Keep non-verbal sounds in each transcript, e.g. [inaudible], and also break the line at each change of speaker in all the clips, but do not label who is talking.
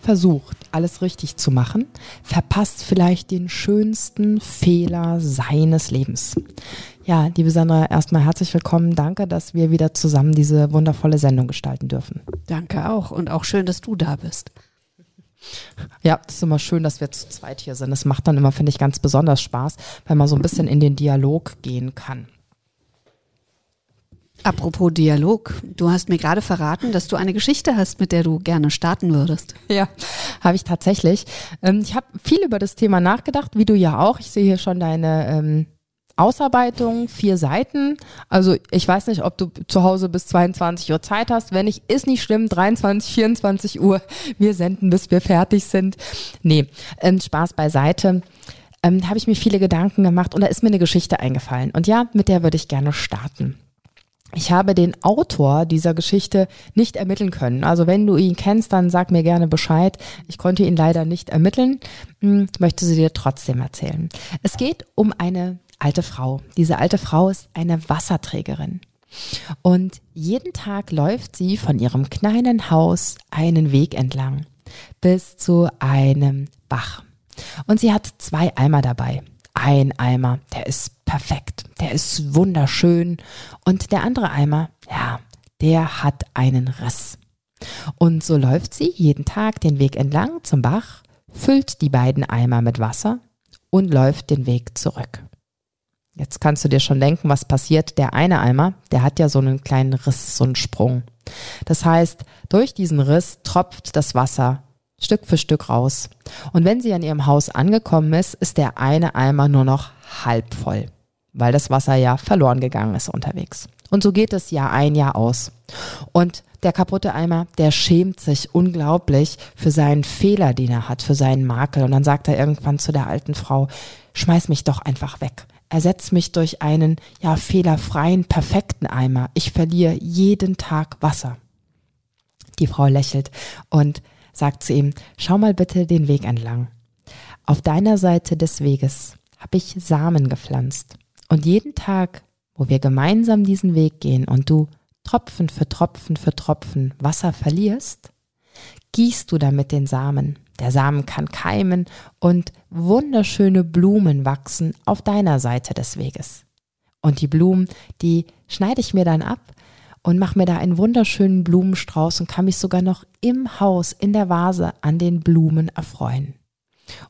versucht, alles richtig zu machen, verpasst vielleicht den schönsten Fehler seines Lebens. Ja, liebe Sandra, erstmal herzlich willkommen. Danke, dass wir wieder zusammen diese wundervolle Sendung gestalten dürfen.
Danke auch und auch schön, dass du da bist.
Ja, es ist immer schön, dass wir zu zweit hier sind. Das macht dann immer, finde ich, ganz besonders Spaß, weil man so ein bisschen in den Dialog gehen kann.
Apropos Dialog, du hast mir gerade verraten, dass du eine Geschichte hast, mit der du gerne starten würdest.
Ja, habe ich tatsächlich. Ähm, ich habe viel über das Thema nachgedacht, wie du ja auch. Ich sehe hier schon deine ähm, Ausarbeitung, vier Seiten. Also ich weiß nicht, ob du zu Hause bis 22 Uhr Zeit hast. Wenn nicht, ist nicht schlimm. 23, 24 Uhr. Wir senden, bis wir fertig sind. Nee, ähm, Spaß beiseite. Ähm, habe ich mir viele Gedanken gemacht und da ist mir eine Geschichte eingefallen. Und ja, mit der würde ich gerne starten. Ich habe den Autor dieser Geschichte nicht ermitteln können. Also wenn du ihn kennst, dann sag mir gerne Bescheid. Ich konnte ihn leider nicht ermitteln, hm, möchte sie dir trotzdem erzählen. Es geht um eine alte Frau. Diese alte Frau ist eine Wasserträgerin. Und jeden Tag läuft sie von ihrem kleinen Haus einen Weg entlang bis zu einem Bach. Und sie hat zwei Eimer dabei. Ein Eimer, der ist perfekt, der ist wunderschön. Und der andere Eimer, ja, der hat einen Riss. Und so läuft sie jeden Tag den Weg entlang zum Bach, füllt die beiden Eimer mit Wasser und läuft den Weg zurück. Jetzt kannst du dir schon denken, was passiert. Der eine Eimer, der hat ja so einen kleinen Riss, so einen Sprung. Das heißt, durch diesen Riss tropft das Wasser Stück für Stück raus. Und wenn sie an ihrem Haus angekommen ist, ist der eine Eimer nur noch halb voll, weil das Wasser ja verloren gegangen ist unterwegs. Und so geht es Jahr ein, Jahr aus. Und der kaputte Eimer, der schämt sich unglaublich für seinen Fehler, den er hat, für seinen Makel. Und dann sagt er irgendwann zu der alten Frau, schmeiß mich doch einfach weg. Ersetz mich durch einen, ja, fehlerfreien, perfekten Eimer. Ich verliere jeden Tag Wasser. Die Frau lächelt und sagt zu ihm, schau mal bitte den Weg entlang. Auf deiner Seite des Weges habe ich Samen gepflanzt. Und jeden Tag, wo wir gemeinsam diesen Weg gehen und du Tropfen für Tropfen für Tropfen Wasser verlierst, gießt du damit den Samen. Der Samen kann keimen und wunderschöne Blumen wachsen auf deiner Seite des Weges. Und die Blumen, die schneide ich mir dann ab und mache mir da einen wunderschönen Blumenstrauß und kann mich sogar noch im Haus, in der Vase an den Blumen erfreuen.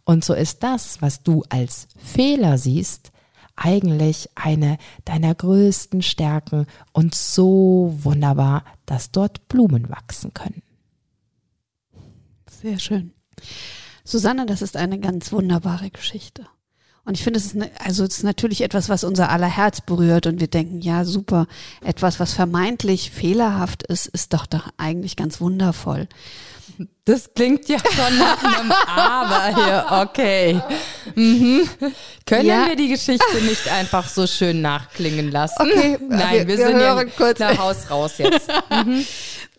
Und so ist das, was du als Fehler siehst, eigentlich eine deiner größten Stärken und so wunderbar, dass dort Blumen wachsen können.
Sehr schön. Susanne, das ist eine ganz wunderbare Geschichte. Und ich finde, es ist, ne, also es ist natürlich etwas, was unser aller Herz berührt und wir denken, ja, super, etwas, was vermeintlich fehlerhaft ist, ist doch doch eigentlich ganz wundervoll.
Das klingt ja schon nach [laughs] einem Aber hier, okay. Mhm. Können ja. wir die Geschichte nicht einfach so schön nachklingen lassen?
Okay,
Nein, wir, wir, wir sind ja kurz. nach Haus raus jetzt. [laughs] Mhm.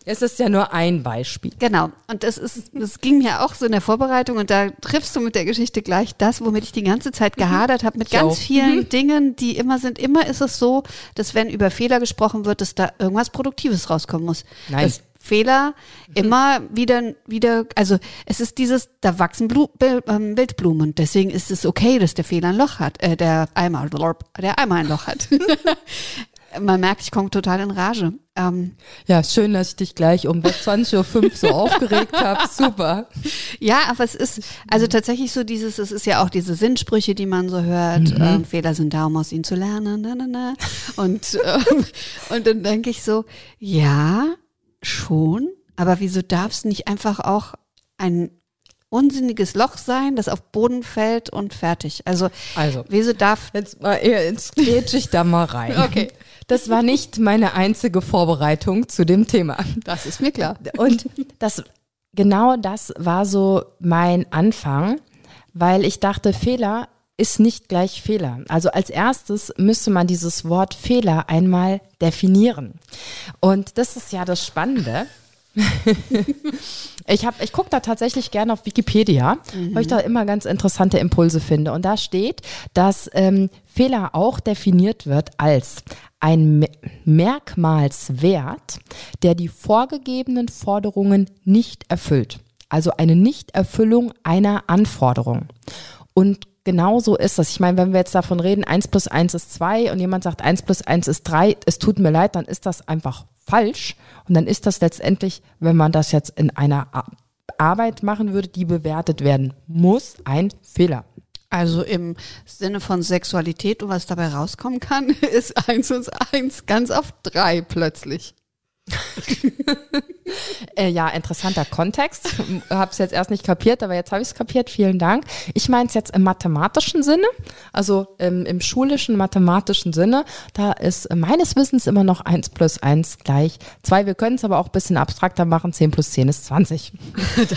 Es ist ja nur ein Beispiel.
Genau. Und das ist, das ging mir auch so in der Vorbereitung und da triffst du mit der Geschichte gleich das, womit ich die ganze Zeit mhm. gehadert habe, mit ich ganz vielen mhm. Dingen, die immer sind. Immer ist es so, dass wenn über Fehler gesprochen wird, dass da irgendwas Produktives rauskommen muss.
Nein.
Dass Fehler mhm. immer wieder, wieder, also es ist dieses, da wachsen Blu, ähm, Wildblumen. Deswegen ist es okay, dass der Fehler ein Loch hat, äh, der Eimer, der Eimer ein Loch hat. [laughs] Man merkt, ich komme total in Rage.
Ähm, ja, schön, dass ich dich gleich um 20.05 Uhr so [laughs] aufgeregt habe. Super.
Ja, aber es ist also tatsächlich so dieses, es ist ja auch diese Sinnsprüche, die man so hört. Mhm. Ähm, Fehler sind da, um aus ihnen zu lernen. Na, na, na. Und, ähm, und dann denke ich so, ja, schon, aber wieso darf es nicht einfach auch ein unsinniges Loch sein, das auf Boden fällt und fertig. Also,
also
wieso darf
jetzt mal jetzt grätsch ich da mal rein.
Okay.
Das war nicht meine einzige Vorbereitung zu dem Thema.
Das ist mir klar.
Und das genau das war so mein Anfang, weil ich dachte, Fehler ist nicht gleich Fehler. Also als erstes müsste man dieses Wort Fehler einmal definieren. Und das ist ja das Spannende. [laughs] ich hab, ich gucke da tatsächlich gerne auf Wikipedia, mhm. weil ich da immer ganz interessante Impulse finde. Und da steht, dass ähm, Fehler auch definiert wird als ein Merkmalswert, der die vorgegebenen Forderungen nicht erfüllt. Also eine Nichterfüllung einer Anforderung. Und genau so ist das. Ich meine, wenn wir jetzt davon reden, eins plus eins ist zwei und jemand sagt eins plus eins ist drei, es tut mir leid, dann ist das einfach falsch. Und dann ist das letztendlich, wenn man das jetzt in einer Arbeit machen würde, die bewertet werden muss, ein Fehler.
Also im Sinne von Sexualität und was dabei rauskommen kann, [laughs] ist eins und eins ganz auf drei plötzlich. [laughs]
äh, ja, interessanter Kontext. [laughs] Habe es jetzt erst nicht kapiert, aber jetzt habe ich es kapiert. Vielen Dank. Ich meine es jetzt im mathematischen Sinne, also im, im, schulischen mathematischen Sinne. Da ist meines Wissens immer noch 1 plus 1 gleich 2. Wir können es aber auch ein bisschen abstrakter machen. 10 plus 10 ist 20.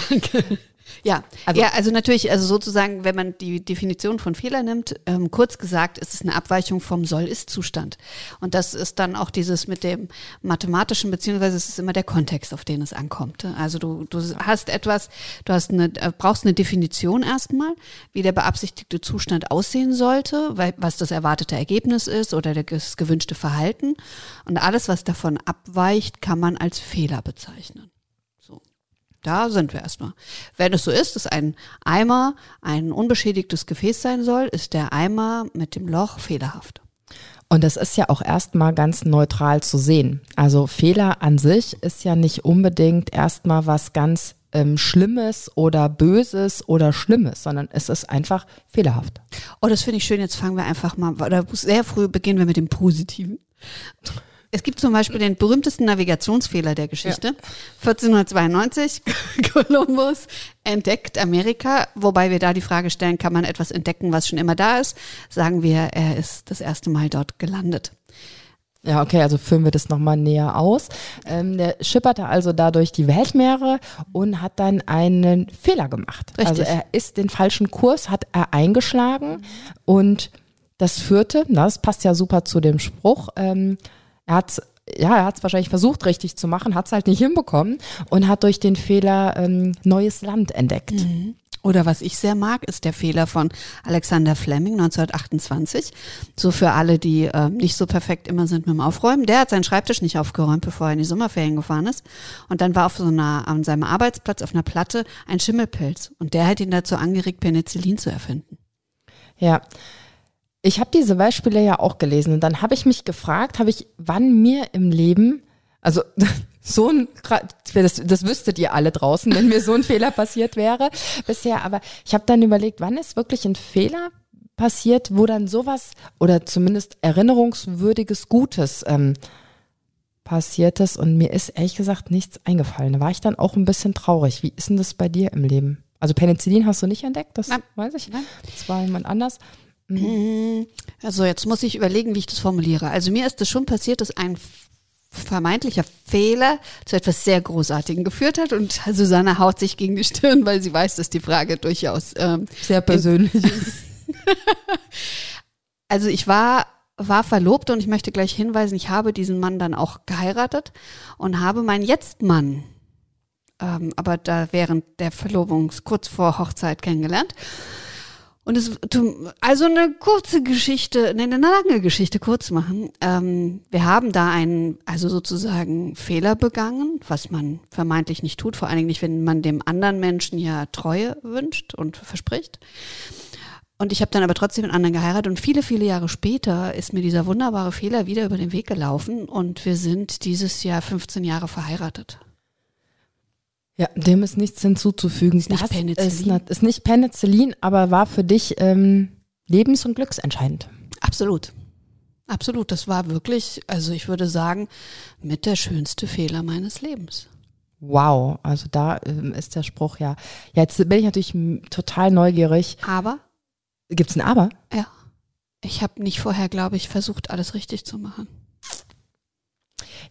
Danke. Ja, also, ja, also natürlich, also sozusagen, wenn man die Definition von Fehler nimmt, ähm, kurz gesagt, ist es eine Abweichung vom Soll-Ist-Zustand. Und das ist dann auch dieses mit dem mathematischen, beziehungsweise es ist immer der Kontext, auf den es ankommt. Also du, du hast etwas, du hast eine, äh, brauchst eine Definition erstmal, wie der beabsichtigte Zustand aussehen sollte, weil, was das erwartete Ergebnis ist oder das gewünschte Verhalten. Und alles, was davon abweicht, kann man als Fehler bezeichnen. Da sind wir erstmal. Wenn es so ist, dass ein Eimer ein unbeschädigtes Gefäß sein soll, ist der Eimer mit dem Loch fehlerhaft.
Und das ist ja auch erstmal ganz neutral zu sehen. Also Fehler an sich ist ja nicht unbedingt erstmal was ganz ähm, Schlimmes oder Böses oder Schlimmes, sondern es ist einfach fehlerhaft.
Oh, das finde ich schön. Jetzt fangen wir einfach mal, oder sehr früh beginnen wir mit dem Positiven. Es gibt zum Beispiel den berühmtesten Navigationsfehler der Geschichte. Ja. 1492, [laughs] Kolumbus entdeckt Amerika, wobei wir da die Frage stellen, kann man etwas entdecken, was schon immer da ist? Sagen wir, er ist das erste Mal dort gelandet.
Ja, okay, also führen wir das nochmal näher aus. Ähm, der schipperte also dadurch die Weltmeere und hat dann einen Fehler gemacht. Richtig. Also er ist den falschen Kurs, hat er eingeschlagen und das führte, na, das passt ja super zu dem Spruch, ähm, er hat ja, er hat es wahrscheinlich versucht, richtig zu machen, hat es halt nicht hinbekommen und hat durch den Fehler ähm, neues Land entdeckt. Mhm.
Oder was ich sehr mag, ist der Fehler von Alexander Fleming 1928. So für alle, die äh, nicht so perfekt immer sind mit dem Aufräumen. Der hat seinen Schreibtisch nicht aufgeräumt, bevor er in die Sommerferien gefahren ist. Und dann war auf so einer, an seinem Arbeitsplatz auf einer Platte ein Schimmelpilz. Und der hat ihn dazu angeregt, Penicillin zu erfinden.
Ja. Ich habe diese Beispiele ja auch gelesen und dann habe ich mich gefragt, habe ich, wann mir im Leben, also [laughs] so ein, das, das wüsstet ihr alle draußen, wenn mir so ein Fehler passiert wäre bisher, aber ich habe dann überlegt, wann ist wirklich ein Fehler passiert, wo dann sowas oder zumindest erinnerungswürdiges Gutes ähm, passiert ist und mir ist ehrlich gesagt nichts eingefallen. Da war ich dann auch ein bisschen traurig. Wie ist denn das bei dir im Leben? Also Penicillin hast du nicht entdeckt, das Nein. weiß ich. Nein. Das war jemand anders.
Mhm. Also jetzt muss ich überlegen, wie ich das formuliere. Also mir ist es schon passiert, dass ein vermeintlicher Fehler zu etwas sehr Großartigem geführt hat und Susanne haut sich gegen die Stirn, weil sie weiß, dass die Frage durchaus ähm,
sehr persönlich ist. [laughs]
also ich war war verlobt und ich möchte gleich hinweisen, ich habe diesen Mann dann auch geheiratet und habe meinen Jetzt-Mann, ähm, aber da während der Verlobung kurz vor Hochzeit kennengelernt. Und es, also eine kurze Geschichte, eine lange Geschichte kurz machen. Ähm, wir haben da einen, also sozusagen Fehler begangen, was man vermeintlich nicht tut, vor allen Dingen nicht, wenn man dem anderen Menschen ja Treue wünscht und verspricht. Und ich habe dann aber trotzdem einen anderen geheiratet und viele, viele Jahre später ist mir dieser wunderbare Fehler wieder über den Weg gelaufen und wir sind dieses Jahr 15 Jahre verheiratet.
Ja, dem ist nichts hinzuzufügen. Ist nicht Penicillin. Ist, ist, nicht Penicillin, aber war für dich ähm, lebens- und glücksentscheidend.
Absolut. Absolut. Das war wirklich, also ich würde sagen, mit der schönste Fehler meines Lebens.
Wow, also da ähm, ist der Spruch ja. Jetzt bin ich natürlich total neugierig.
Aber?
Gibt's ein Aber?
Ja. Ich habe nicht vorher, glaube ich, versucht, alles richtig zu machen.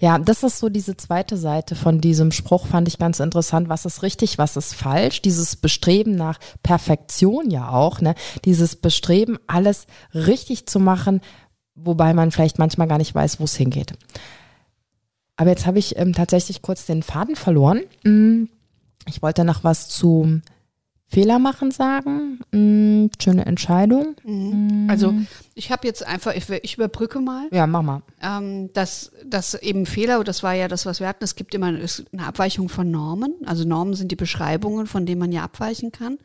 Ja, das ist so diese zweite Seite von diesem Spruch, fand ich ganz interessant. Was ist richtig, was ist falsch? Dieses Bestreben nach Perfektion ja auch, ne? Dieses Bestreben, alles richtig zu machen, wobei man vielleicht manchmal gar nicht weiß, wo es hingeht. Aber jetzt habe ich ähm, tatsächlich kurz den Faden verloren. Mm, ich wollte noch was zu Fehler machen sagen. Mm, schöne Entscheidung.
Mhm. Also ich habe jetzt einfach, ich, ich, überbrücke mal.
Ja, mach mal.
Ähm, dass, dass eben Fehler, das war ja das, was wir hatten, es gibt immer eine Abweichung von Normen. Also Normen sind die Beschreibungen, von denen man ja abweichen kann.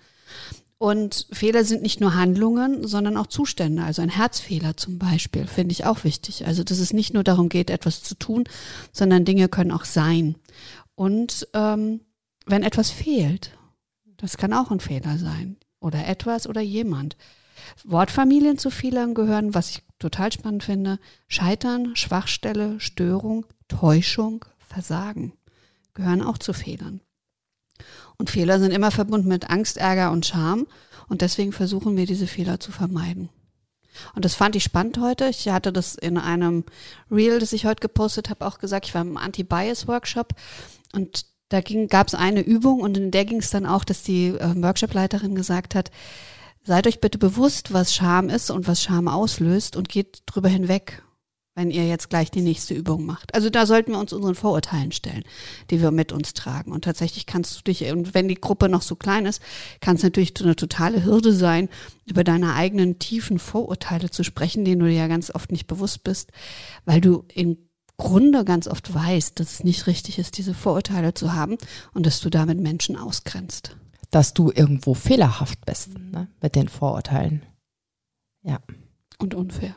Und Fehler sind nicht nur Handlungen, sondern auch Zustände. Also ein Herzfehler zum Beispiel finde ich auch wichtig. Also dass es nicht nur darum geht, etwas zu tun, sondern Dinge können auch sein. Und ähm, wenn etwas fehlt, das kann auch ein Fehler sein. Oder etwas oder jemand. Wortfamilien zu Fehlern gehören, was ich total spannend finde, Scheitern, Schwachstelle, Störung, Täuschung, Versagen gehören auch zu Fehlern. Und Fehler sind immer verbunden mit Angst, Ärger und Scham. Und deswegen versuchen wir, diese Fehler zu vermeiden. Und das fand ich spannend heute. Ich hatte das in einem Reel, das ich heute gepostet habe, auch gesagt. Ich war im Anti-Bias-Workshop und da gab es eine Übung und in der ging es dann auch, dass die äh, Workshop-Leiterin gesagt hat, seid euch bitte bewusst, was Scham ist und was Scham auslöst und geht drüber hinweg, wenn ihr jetzt gleich die nächste Übung macht. Also da sollten wir uns unseren Vorurteilen stellen, die wir mit uns tragen. Und tatsächlich kannst du dich, und wenn die Gruppe noch so klein ist, kann es natürlich eine totale Hürde sein, über deine eigenen tiefen Vorurteile zu sprechen, denen du dir ja ganz oft nicht bewusst bist, weil du in Grunde ganz oft weißt, dass es nicht richtig ist, diese Vorurteile zu haben und dass du damit Menschen ausgrenzt.
Dass du irgendwo fehlerhaft bist mhm. ne, mit den Vorurteilen. Ja.
Und unfair.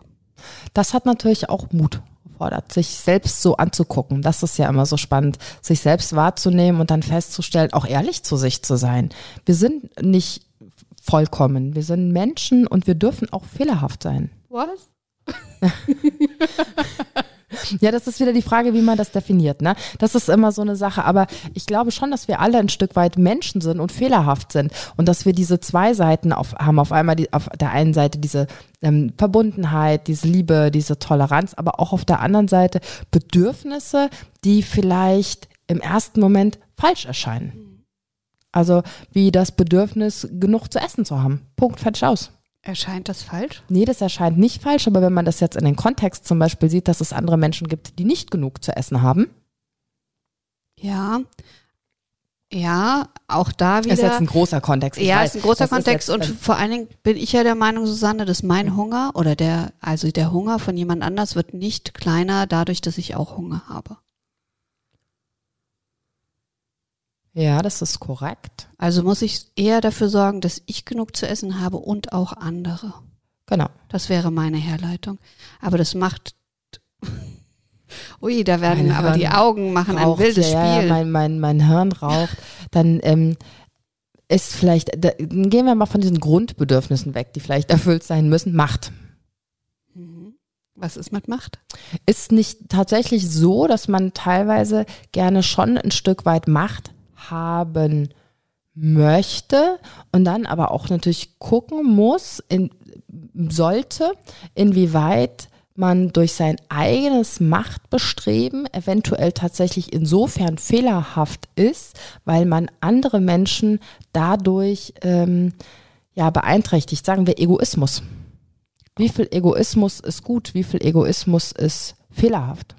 Das hat natürlich auch Mut gefordert, sich selbst so anzugucken. Das ist ja immer so spannend, sich selbst wahrzunehmen und dann festzustellen, auch ehrlich zu sich zu sein. Wir sind nicht vollkommen. Wir sind Menschen und wir dürfen auch fehlerhaft sein.
Was? [laughs]
Ja, das ist wieder die Frage, wie man das definiert. Ne? Das ist immer so eine Sache. Aber ich glaube schon, dass wir alle ein Stück weit Menschen sind und fehlerhaft sind und dass wir diese zwei Seiten auf, haben. Auf einmal die, auf der einen Seite diese ähm, Verbundenheit, diese Liebe, diese Toleranz, aber auch auf der anderen Seite Bedürfnisse, die vielleicht im ersten Moment falsch erscheinen. Also wie das Bedürfnis, genug zu essen zu haben. Punkt, fertig aus.
Erscheint das falsch?
Nee, das erscheint nicht falsch, aber wenn man das jetzt in den Kontext zum Beispiel sieht, dass es andere Menschen gibt, die nicht genug zu essen haben.
Ja. Ja, auch da wieder.
Das ist jetzt ein großer Kontext.
ja, weiß, ist ein großer Kontext und vor allen Dingen bin ich ja der Meinung, Susanne, dass mein Hunger oder der, also der Hunger von jemand anders wird nicht kleiner dadurch, dass ich auch Hunger habe.
Ja, das ist korrekt.
Also muss ich eher dafür sorgen, dass ich genug zu essen habe und auch andere.
Genau.
Das wäre meine Herleitung. Aber das macht. Ui, da werden mein aber Hirn die Augen machen raucht, ein wildes ja, Spiel.
Ja, mein, mein, mein Hirn raucht. Dann ähm, ist vielleicht, da, gehen wir mal von diesen Grundbedürfnissen weg, die vielleicht erfüllt sein müssen. Macht.
Mhm. Was ist mit Macht?
Ist nicht tatsächlich so, dass man teilweise gerne schon ein Stück weit Macht haben möchte und dann aber auch natürlich gucken muss, in, sollte, inwieweit man durch sein eigenes Machtbestreben eventuell tatsächlich insofern fehlerhaft ist, weil man andere Menschen dadurch ähm, ja beeinträchtigt. Sagen wir Egoismus. Wie viel Egoismus ist gut? Wie viel Egoismus ist fehlerhaft?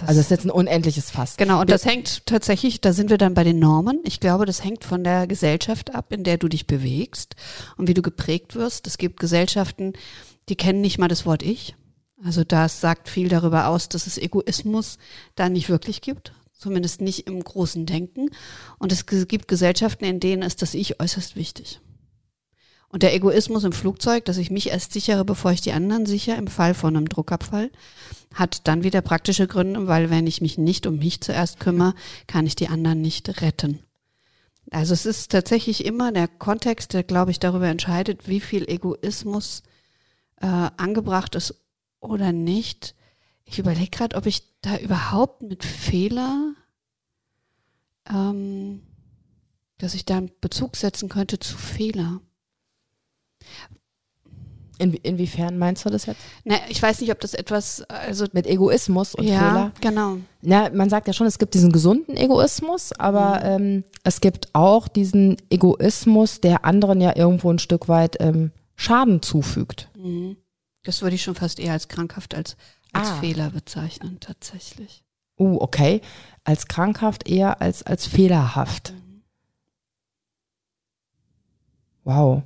Das also das ist jetzt ein unendliches Fass.
Genau, und das, das hängt tatsächlich, da sind wir dann bei den Normen. Ich glaube, das hängt von der Gesellschaft ab, in der du dich bewegst und wie du geprägt wirst. Es gibt Gesellschaften, die kennen nicht mal das Wort Ich. Also das sagt viel darüber aus, dass es Egoismus da nicht wirklich gibt, zumindest nicht im großen Denken. Und es gibt Gesellschaften, in denen ist das Ich äußerst wichtig. Und der Egoismus im Flugzeug, dass ich mich erst sichere, bevor ich die anderen sichere, im Fall von einem Druckabfall, hat dann wieder praktische Gründe, weil wenn ich mich nicht um mich zuerst kümmere, kann ich die anderen nicht retten. Also es ist tatsächlich immer der Kontext, der, glaube ich, darüber entscheidet, wie viel Egoismus äh, angebracht ist oder nicht. Ich überlege gerade, ob ich da überhaupt mit Fehler, ähm, dass ich da einen Bezug setzen könnte zu Fehler.
In, inwiefern meinst du das jetzt?
Na, ich weiß nicht, ob das etwas, also
Mit Egoismus und
ja,
Fehler?
genau.
Ja, man sagt ja schon, es gibt diesen gesunden Egoismus, aber ähm, es gibt auch diesen Egoismus, der anderen ja irgendwo ein Stück weit ähm, Schaden zufügt.
Mhm. Das würde ich schon fast eher als krankhaft als, als
Ah.
Fehler bezeichnen, tatsächlich.
Uh, okay. Als krankhaft eher als als fehlerhaft. Wow.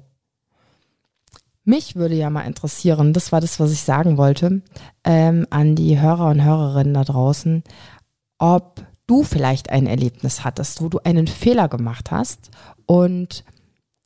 Mich würde ja mal interessieren, das war das, was ich sagen wollte, ähm, an die Hörer und Hörerinnen da draußen, ob du vielleicht ein Erlebnis hattest, wo du einen Fehler gemacht hast und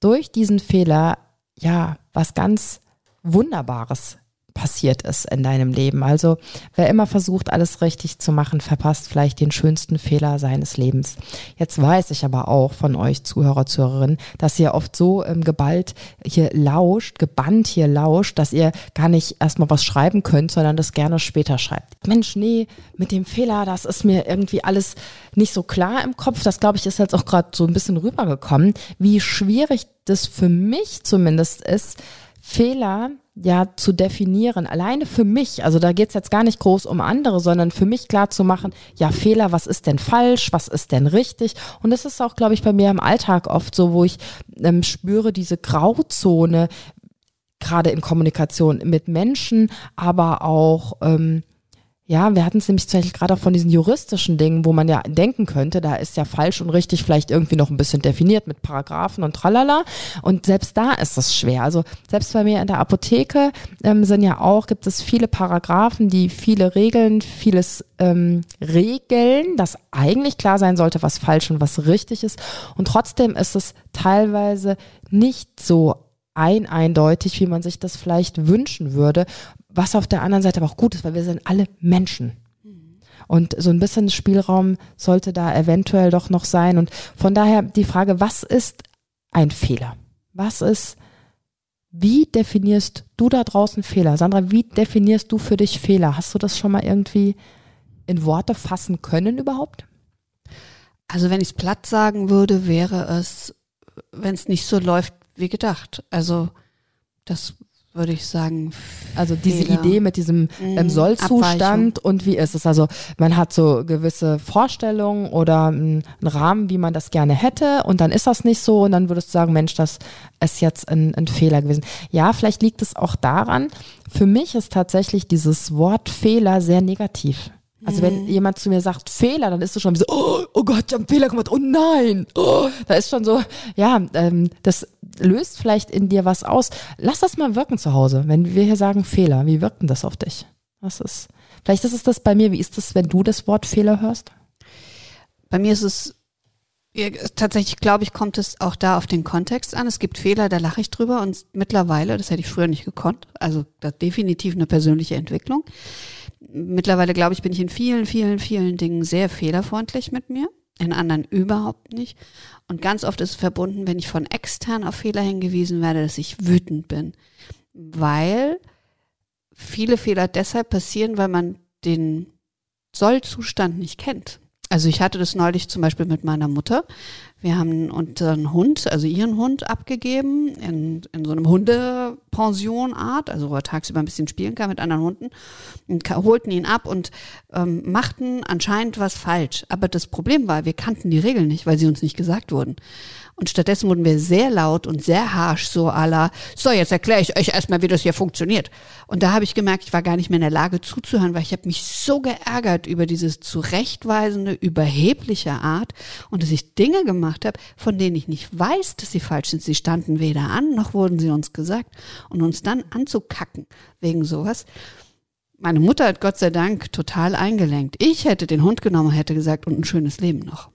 durch diesen Fehler ja was ganz Wunderbares passiert ist in deinem Leben. Also wer immer versucht, alles richtig zu machen, verpasst vielleicht den schönsten Fehler seines Lebens. Jetzt weiß ich aber auch von euch Zuhörer, Zuhörerinnen, dass ihr oft so ähm, geballt hier lauscht, gebannt hier lauscht, dass ihr gar nicht erstmal was schreiben könnt, sondern das gerne später schreibt. Mensch, nee, mit dem Fehler, das ist mir irgendwie alles nicht so klar im Kopf. Das glaube ich ist jetzt auch gerade so ein bisschen rübergekommen, wie schwierig das für mich zumindest ist, Fehler ja zu definieren, alleine für mich, also da geht's jetzt gar nicht groß um andere, sondern für mich klar zu machen, ja, Fehler, was ist denn falsch, was ist denn richtig? Und das ist auch, glaube ich, bei mir im Alltag oft so, wo ich ähm, spüre diese Grauzone, gerade in Kommunikation mit Menschen, aber auch ähm, ja, wir hatten es nämlich tatsächlich gerade auch von diesen juristischen Dingen, wo man ja denken könnte, da ist ja falsch und richtig vielleicht irgendwie noch ein bisschen definiert mit Paragraphen und tralala. Und selbst da ist es schwer. Also selbst bei mir in der Apotheke ähm, sind ja auch, gibt es viele Paragraphen, die viele Regeln, vieles ähm, regeln, dass eigentlich klar sein sollte, was falsch und was richtig ist. Und trotzdem ist es teilweise nicht so ein eindeutig, wie man sich das vielleicht wünschen würde, was auf der anderen Seite aber auch gut ist, weil wir sind alle Menschen. Und so ein bisschen Spielraum sollte da eventuell doch noch sein. Und von daher die Frage, was ist ein Fehler? Was ist, wie definierst du da draußen Fehler? Sandra, wie definierst du für dich Fehler? Hast du das schon mal irgendwie in Worte fassen können überhaupt?
Also wenn ich es platt sagen würde, wäre es, wenn es nicht so läuft wie gedacht. Also das würde ich sagen.
Also diese
Fehler.
Idee mit diesem ähm,
Mhm,
Sollzustand und wie ist es? Also man hat so gewisse Vorstellungen oder einen Rahmen, wie man das gerne hätte und dann ist das nicht so und dann würdest du sagen, Mensch, das ist jetzt ein, ein Fehler gewesen. Ja, vielleicht liegt es auch daran, für mich ist tatsächlich dieses Wort Fehler sehr negativ. Also wenn jemand zu mir sagt Fehler, dann ist es schon so, oh, oh Gott, ich habe einen Fehler gemacht, oh nein. Oh, da ist schon so, ja, ähm, das löst vielleicht in dir was aus. Lass das mal wirken zu Hause. Wenn wir hier sagen Fehler, wie wirkt denn das auf dich? Was ist? Vielleicht ist es das bei mir. Wie ist das, wenn du das Wort Fehler hörst?
Bei mir ist es tatsächlich, glaube ich, kommt es auch da auf den Kontext an. Es gibt Fehler, da lache ich drüber und mittlerweile, das hätte ich früher nicht gekonnt, also ist definitiv eine persönliche Entwicklung. Mittlerweile, glaube ich, bin ich in vielen, vielen, vielen Dingen sehr fehlerfreundlich mit mir, in anderen überhaupt nicht. Und ganz oft ist es verbunden, wenn ich von extern auf Fehler hingewiesen werde, dass ich wütend bin, weil viele Fehler deshalb passieren, weil man den Sollzustand nicht kennt. Also ich hatte das neulich zum Beispiel mit meiner Mutter. Wir haben unseren Hund, also ihren Hund abgegeben in, in so einem Hundepensionart, also wo er tagsüber ein bisschen spielen kann mit anderen Hunden und holten ihn ab und ähm, machten anscheinend was falsch. Aber das Problem war, wir kannten die Regeln nicht, weil sie uns nicht gesagt wurden. Und stattdessen wurden wir sehr laut und sehr harsh, so la, so, jetzt erkläre ich euch erstmal, wie das hier funktioniert. Und da habe ich gemerkt, ich war gar nicht mehr in der Lage zuzuhören, weil ich habe mich so geärgert über dieses zurechtweisende, überhebliche Art und dass ich Dinge gemacht habe, von denen ich nicht weiß, dass sie falsch sind. Sie standen weder an, noch wurden sie uns gesagt. Und uns dann anzukacken wegen sowas. Meine Mutter hat Gott sei Dank total eingelenkt. Ich hätte den Hund genommen hätte gesagt, und ein schönes Leben noch.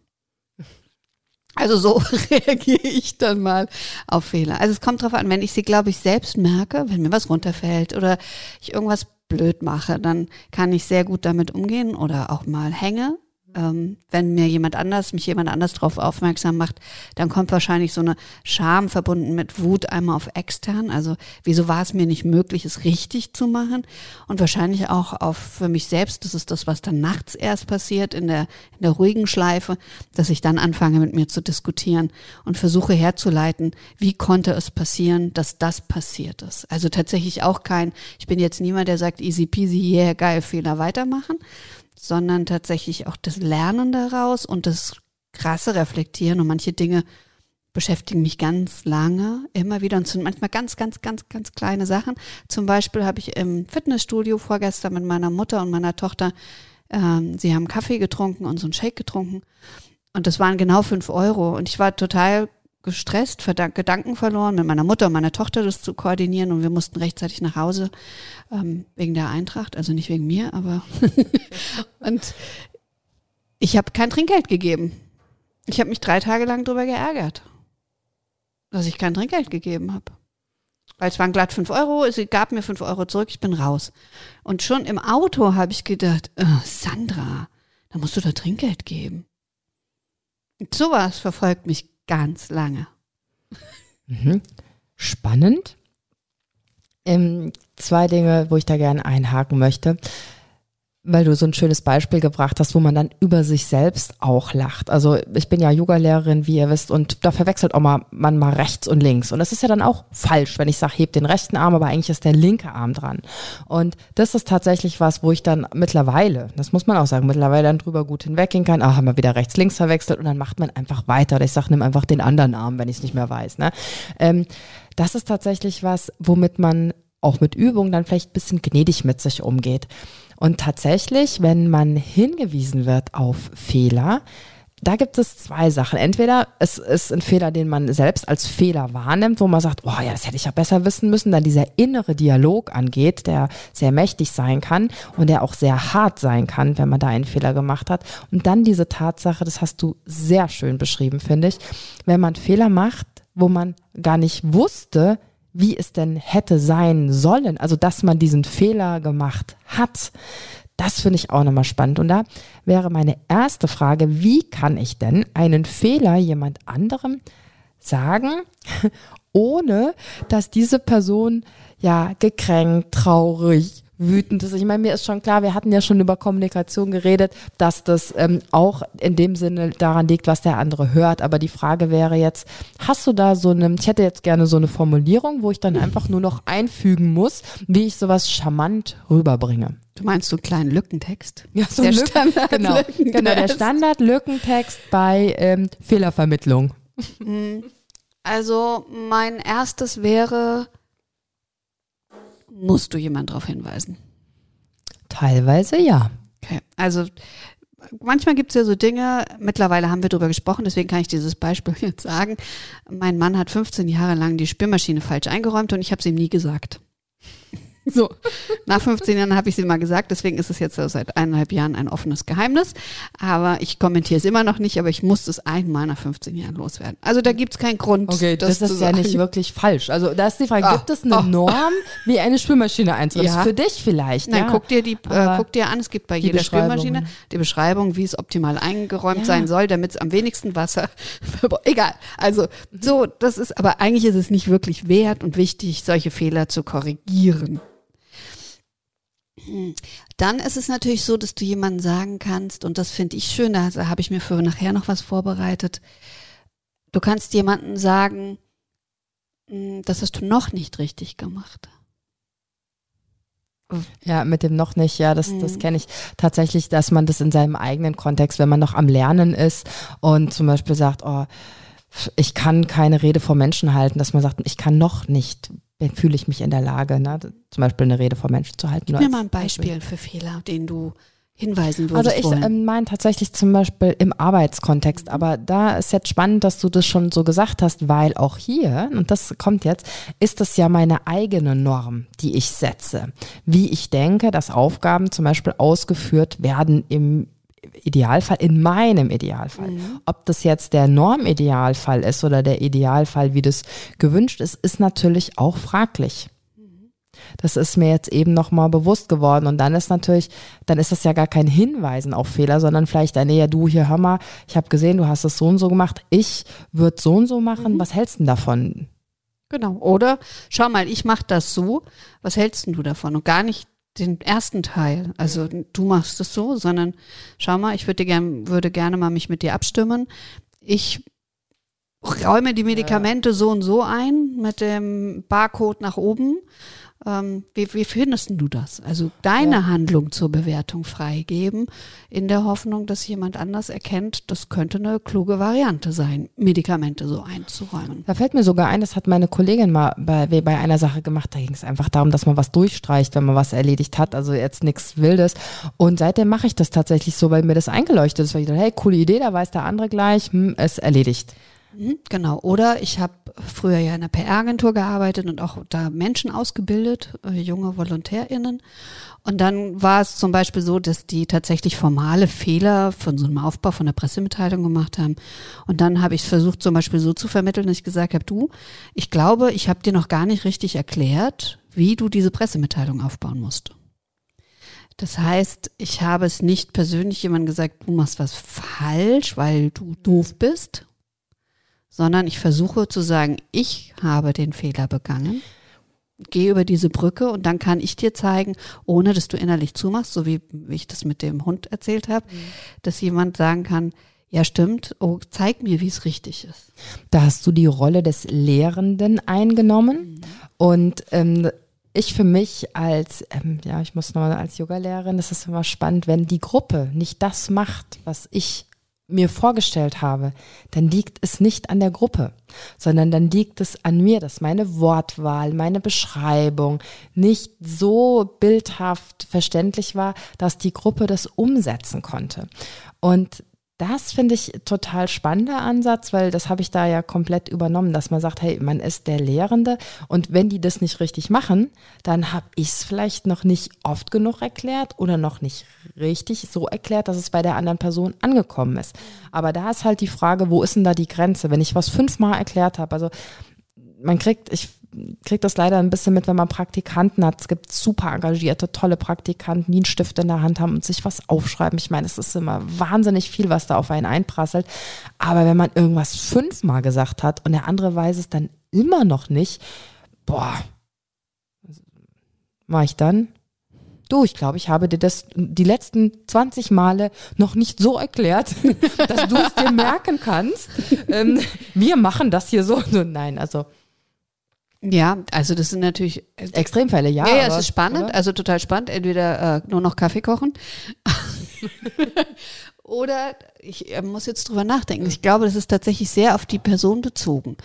Also so [laughs] reagiere ich dann mal auf Fehler. Also es kommt drauf an, wenn ich sie, glaube ich, selbst merke, wenn mir was runterfällt oder ich irgendwas blöd mache, dann kann ich sehr gut damit umgehen oder auch mal hänge ähm, wenn mir jemand anders, mich jemand anders darauf aufmerksam macht, dann kommt wahrscheinlich so eine Scham verbunden mit Wut einmal auf extern. Also wieso war es mir nicht möglich, es richtig zu machen? Und wahrscheinlich auch auf für mich selbst, das ist das, was dann nachts erst passiert, in der, in der ruhigen Schleife, dass ich dann anfange mit mir zu diskutieren und versuche herzuleiten, wie konnte es passieren, dass das passiert ist. Also tatsächlich auch kein, ich bin jetzt niemand, der sagt, easy peasy, yeah, geil, Fehler weitermachen, sondern tatsächlich auch das Lernen daraus und das krasse Reflektieren. Und manche Dinge beschäftigen mich ganz lange, immer wieder und sind manchmal ganz, ganz, ganz, ganz kleine Sachen. Zum Beispiel habe ich im Fitnessstudio vorgestern mit meiner Mutter und meiner Tochter, ähm, sie haben Kaffee getrunken und so einen Shake getrunken. Und das waren genau fünf Euro. Und ich war total gestresst, Gedanken verloren, mit meiner Mutter und meiner Tochter das zu koordinieren und wir mussten rechtzeitig nach Hause ähm, wegen der Eintracht, also nicht wegen mir, aber [laughs] und ich habe kein Trinkgeld gegeben. Ich habe mich drei Tage lang darüber geärgert, dass ich kein Trinkgeld gegeben habe. Weil es waren glatt fünf Euro, sie gab mir fünf Euro zurück, ich bin raus. Und schon im Auto habe ich gedacht, oh, Sandra, da musst du da Trinkgeld geben. Und sowas verfolgt mich ganz lange.
Mhm. Spannend. Ähm, zwei Dinge, wo ich da gerne einhaken möchte weil du so ein schönes Beispiel gebracht hast, wo man dann über sich selbst auch lacht. Also ich bin ja Yoga-Lehrerin, wie ihr wisst, und da verwechselt auch mal man mal rechts und links. Und das ist ja dann auch falsch, wenn ich sage, heb den rechten Arm, aber eigentlich ist der linke Arm dran. Und das ist tatsächlich was, wo ich dann mittlerweile, das muss man auch sagen, mittlerweile dann drüber gut hinweggehen kann. Ah, haben wir wieder rechts, links verwechselt und dann macht man einfach weiter. Oder ich sage, nimm einfach den anderen Arm, wenn ich es nicht mehr weiß. Ne? Ähm, das ist tatsächlich was, womit man auch mit Übung dann vielleicht ein bisschen gnädig mit sich umgeht. Und tatsächlich, wenn man hingewiesen wird auf Fehler, da gibt es zwei Sachen. Entweder es ist ein Fehler, den man selbst als Fehler wahrnimmt, wo man sagt, oh ja, das hätte ich ja besser wissen müssen, dann dieser innere Dialog angeht, der sehr mächtig sein kann und der auch sehr hart sein kann, wenn man da einen Fehler gemacht hat. Und dann diese Tatsache, das hast du sehr schön beschrieben, finde ich, wenn man Fehler macht, wo man gar nicht wusste, wie es denn hätte sein sollen, also dass man diesen Fehler gemacht hat. Das finde ich auch nochmal spannend. Und da wäre meine erste Frage, wie kann ich denn einen Fehler jemand anderem sagen, [laughs] ohne dass diese Person ja gekränkt, traurig, wütend ist. Ich meine, mir ist schon klar, wir hatten ja schon über Kommunikation geredet, dass das ähm, auch in dem Sinne daran liegt, was der andere hört. Aber die Frage wäre jetzt, hast du da so eine, ich hätte jetzt gerne so eine Formulierung, wo ich dann einfach nur noch einfügen muss, wie ich sowas charmant rüberbringe.
Du meinst so einen kleinen Lückentext? [laughs]
Ja, so der Standard [laughs] genau, Lückentext. genau, der Standard-Lückentext bei ähm, Fehlervermittlung.
Mhm. Also mein erstes wäre, musst du jemand darauf hinweisen?
Teilweise ja.
Okay, also manchmal gibt es ja so Dinge, mittlerweile haben wir darüber gesprochen, deswegen kann ich dieses Beispiel [laughs] jetzt sagen. Mein Mann hat 15 Jahre lang die Spülmaschine falsch eingeräumt und ich habe es ihm nie gesagt. [laughs] So, nach 15 Jahren habe ich sie mal gesagt, deswegen ist es jetzt seit eineinhalb Jahren ein offenes Geheimnis. Aber ich kommentiere es immer noch nicht, aber ich muss es einmal nach 15 Jahren loswerden. Also da gibt es keinen Grund.
Okay, das, das ist ja nicht wirklich falsch. Also da ist die Frage, oh, gibt es eine oh, Norm, wie eine Spülmaschine einzuräumen? Ja. Für dich vielleicht.
Nein,
ja.
guck dir die, äh, guck dir an, es gibt bei jeder Spülmaschine die Beschreibung, wie es optimal eingeräumt ja. sein soll, damit es am wenigsten Wasser. [laughs] Egal. Also so, das ist, aber eigentlich ist es nicht wirklich wert und wichtig, solche Fehler zu korrigieren. Dann ist es natürlich so, dass du jemandem sagen kannst, und das finde ich schön, da habe ich mir für nachher noch was vorbereitet. Du kannst jemandem sagen, hm, das hast du noch nicht richtig gemacht.
Ja, mit dem noch nicht, ja, das, das mhm. kenne ich tatsächlich, dass man das in seinem eigenen Kontext, wenn man noch am Lernen ist und zum Beispiel sagt, oh, ich kann keine Rede vor Menschen halten, dass man sagt, ich kann noch nicht fühle ich mich in der Lage, ne, zum Beispiel eine Rede vor Menschen zu halten.
Gib mir mal ein Beispiel, Beispiel für Fehler, den du hinweisen würdest.
Also ich ähm, meine tatsächlich zum Beispiel im Arbeitskontext, aber da ist jetzt spannend, dass du das schon so gesagt hast, weil auch hier, und das kommt jetzt, ist das ja meine eigene Norm, die ich setze. Wie ich denke, dass Aufgaben zum Beispiel ausgeführt werden im Idealfall, in meinem Idealfall. Mhm. Ob das jetzt der Normidealfall ist oder der Idealfall, wie das gewünscht ist, ist natürlich auch fraglich. Mhm. Das ist mir jetzt eben nochmal bewusst geworden. Und dann ist natürlich, dann ist das ja gar kein Hinweisen auf Fehler, sondern vielleicht ein, ja, du hier, hör mal, ich habe gesehen, du hast es so und so gemacht, ich würde so und so machen, mhm. was hältst du davon?
Genau. Oder schau mal, ich mache das so, was hältst du davon? Und gar nicht den ersten Teil. Also du machst es so, sondern schau mal, ich würde gern, würde gerne mal mich mit dir abstimmen. Ich räume die Medikamente ja. so und so ein mit dem Barcode nach oben ähm, wie, wie findest du das? Also deine ja. Handlung zur Bewertung freigeben, in der Hoffnung, dass jemand anders erkennt, das könnte eine kluge Variante sein, Medikamente so einzuräumen.
Da fällt mir sogar ein, das hat meine Kollegin mal bei, bei einer Sache gemacht. Da ging es einfach darum, dass man was durchstreicht, wenn man was erledigt hat. Also jetzt nichts Wildes. Und seitdem mache ich das tatsächlich so, weil mir das eingeleuchtet ist. Weil ich dachte, hey, coole Idee, da weiß der andere gleich, hm, ist erledigt.
Mhm, genau. Oder ich habe früher ja in einer PR-Agentur gearbeitet und auch da Menschen ausgebildet, äh, junge VolontärInnen. Und dann war es zum Beispiel so, dass die tatsächlich formale Fehler von so einem Aufbau von der Pressemitteilung gemacht haben. Und dann habe ich es versucht, zum Beispiel so zu vermitteln, dass ich gesagt habe, du, ich glaube, ich habe dir noch gar nicht richtig erklärt, wie du diese Pressemitteilung aufbauen musst. Das heißt, ich habe es nicht persönlich jemandem gesagt, du machst was falsch, weil du doof bist sondern ich versuche zu sagen, ich habe den Fehler begangen, gehe über diese Brücke und dann kann ich dir zeigen, ohne dass du innerlich zumachst, so wie ich das mit dem Hund erzählt habe, mhm. dass jemand sagen kann, ja, stimmt. Oh, zeig mir, wie es richtig ist.
Da hast du die Rolle des Lehrenden eingenommen. Mhm. Und ähm, ich für mich als, ähm, ja, ich muss nochmal als Yogalehrerin, das ist immer spannend, wenn die Gruppe nicht das macht, was ich mir vorgestellt habe, dann liegt es nicht an der Gruppe, sondern dann liegt es an mir, dass meine Wortwahl, meine Beschreibung nicht so bildhaft verständlich war, dass die Gruppe das umsetzen konnte. Und das finde ich total spannender Ansatz, weil das habe ich da ja komplett übernommen, dass man sagt, hey, man ist der Lehrende und wenn die das nicht richtig machen, dann habe ich es vielleicht noch nicht oft genug erklärt oder noch nicht richtig so erklärt, dass es bei der anderen Person angekommen ist. Aber da ist halt die Frage, wo ist denn da die Grenze? Wenn ich was fünfmal erklärt habe, also man kriegt, ich kriege das leider ein bisschen mit, wenn man Praktikanten hat. Es gibt super engagierte, tolle Praktikanten, die einen Stift in der Hand haben und sich was aufschreiben. Ich meine, es ist immer wahnsinnig viel, was da auf einen einprasselt. Aber wenn man irgendwas fünfmal gesagt hat und der andere weiß es dann immer noch nicht, boah, mache ich dann? Du, ich glaube, ich habe dir das die letzten 20 Male noch nicht so erklärt, [laughs] dass du es dir merken kannst. Ähm, wir machen das hier so. [laughs] Nein, also
ja, also das sind natürlich
äh, Extremfälle, ja.
Ja, ja es ist spannend, oder? also total spannend. Entweder äh, nur noch Kaffee kochen [laughs] oder ich äh, muss jetzt drüber nachdenken. Ich glaube, das ist tatsächlich sehr auf die Person bezogen.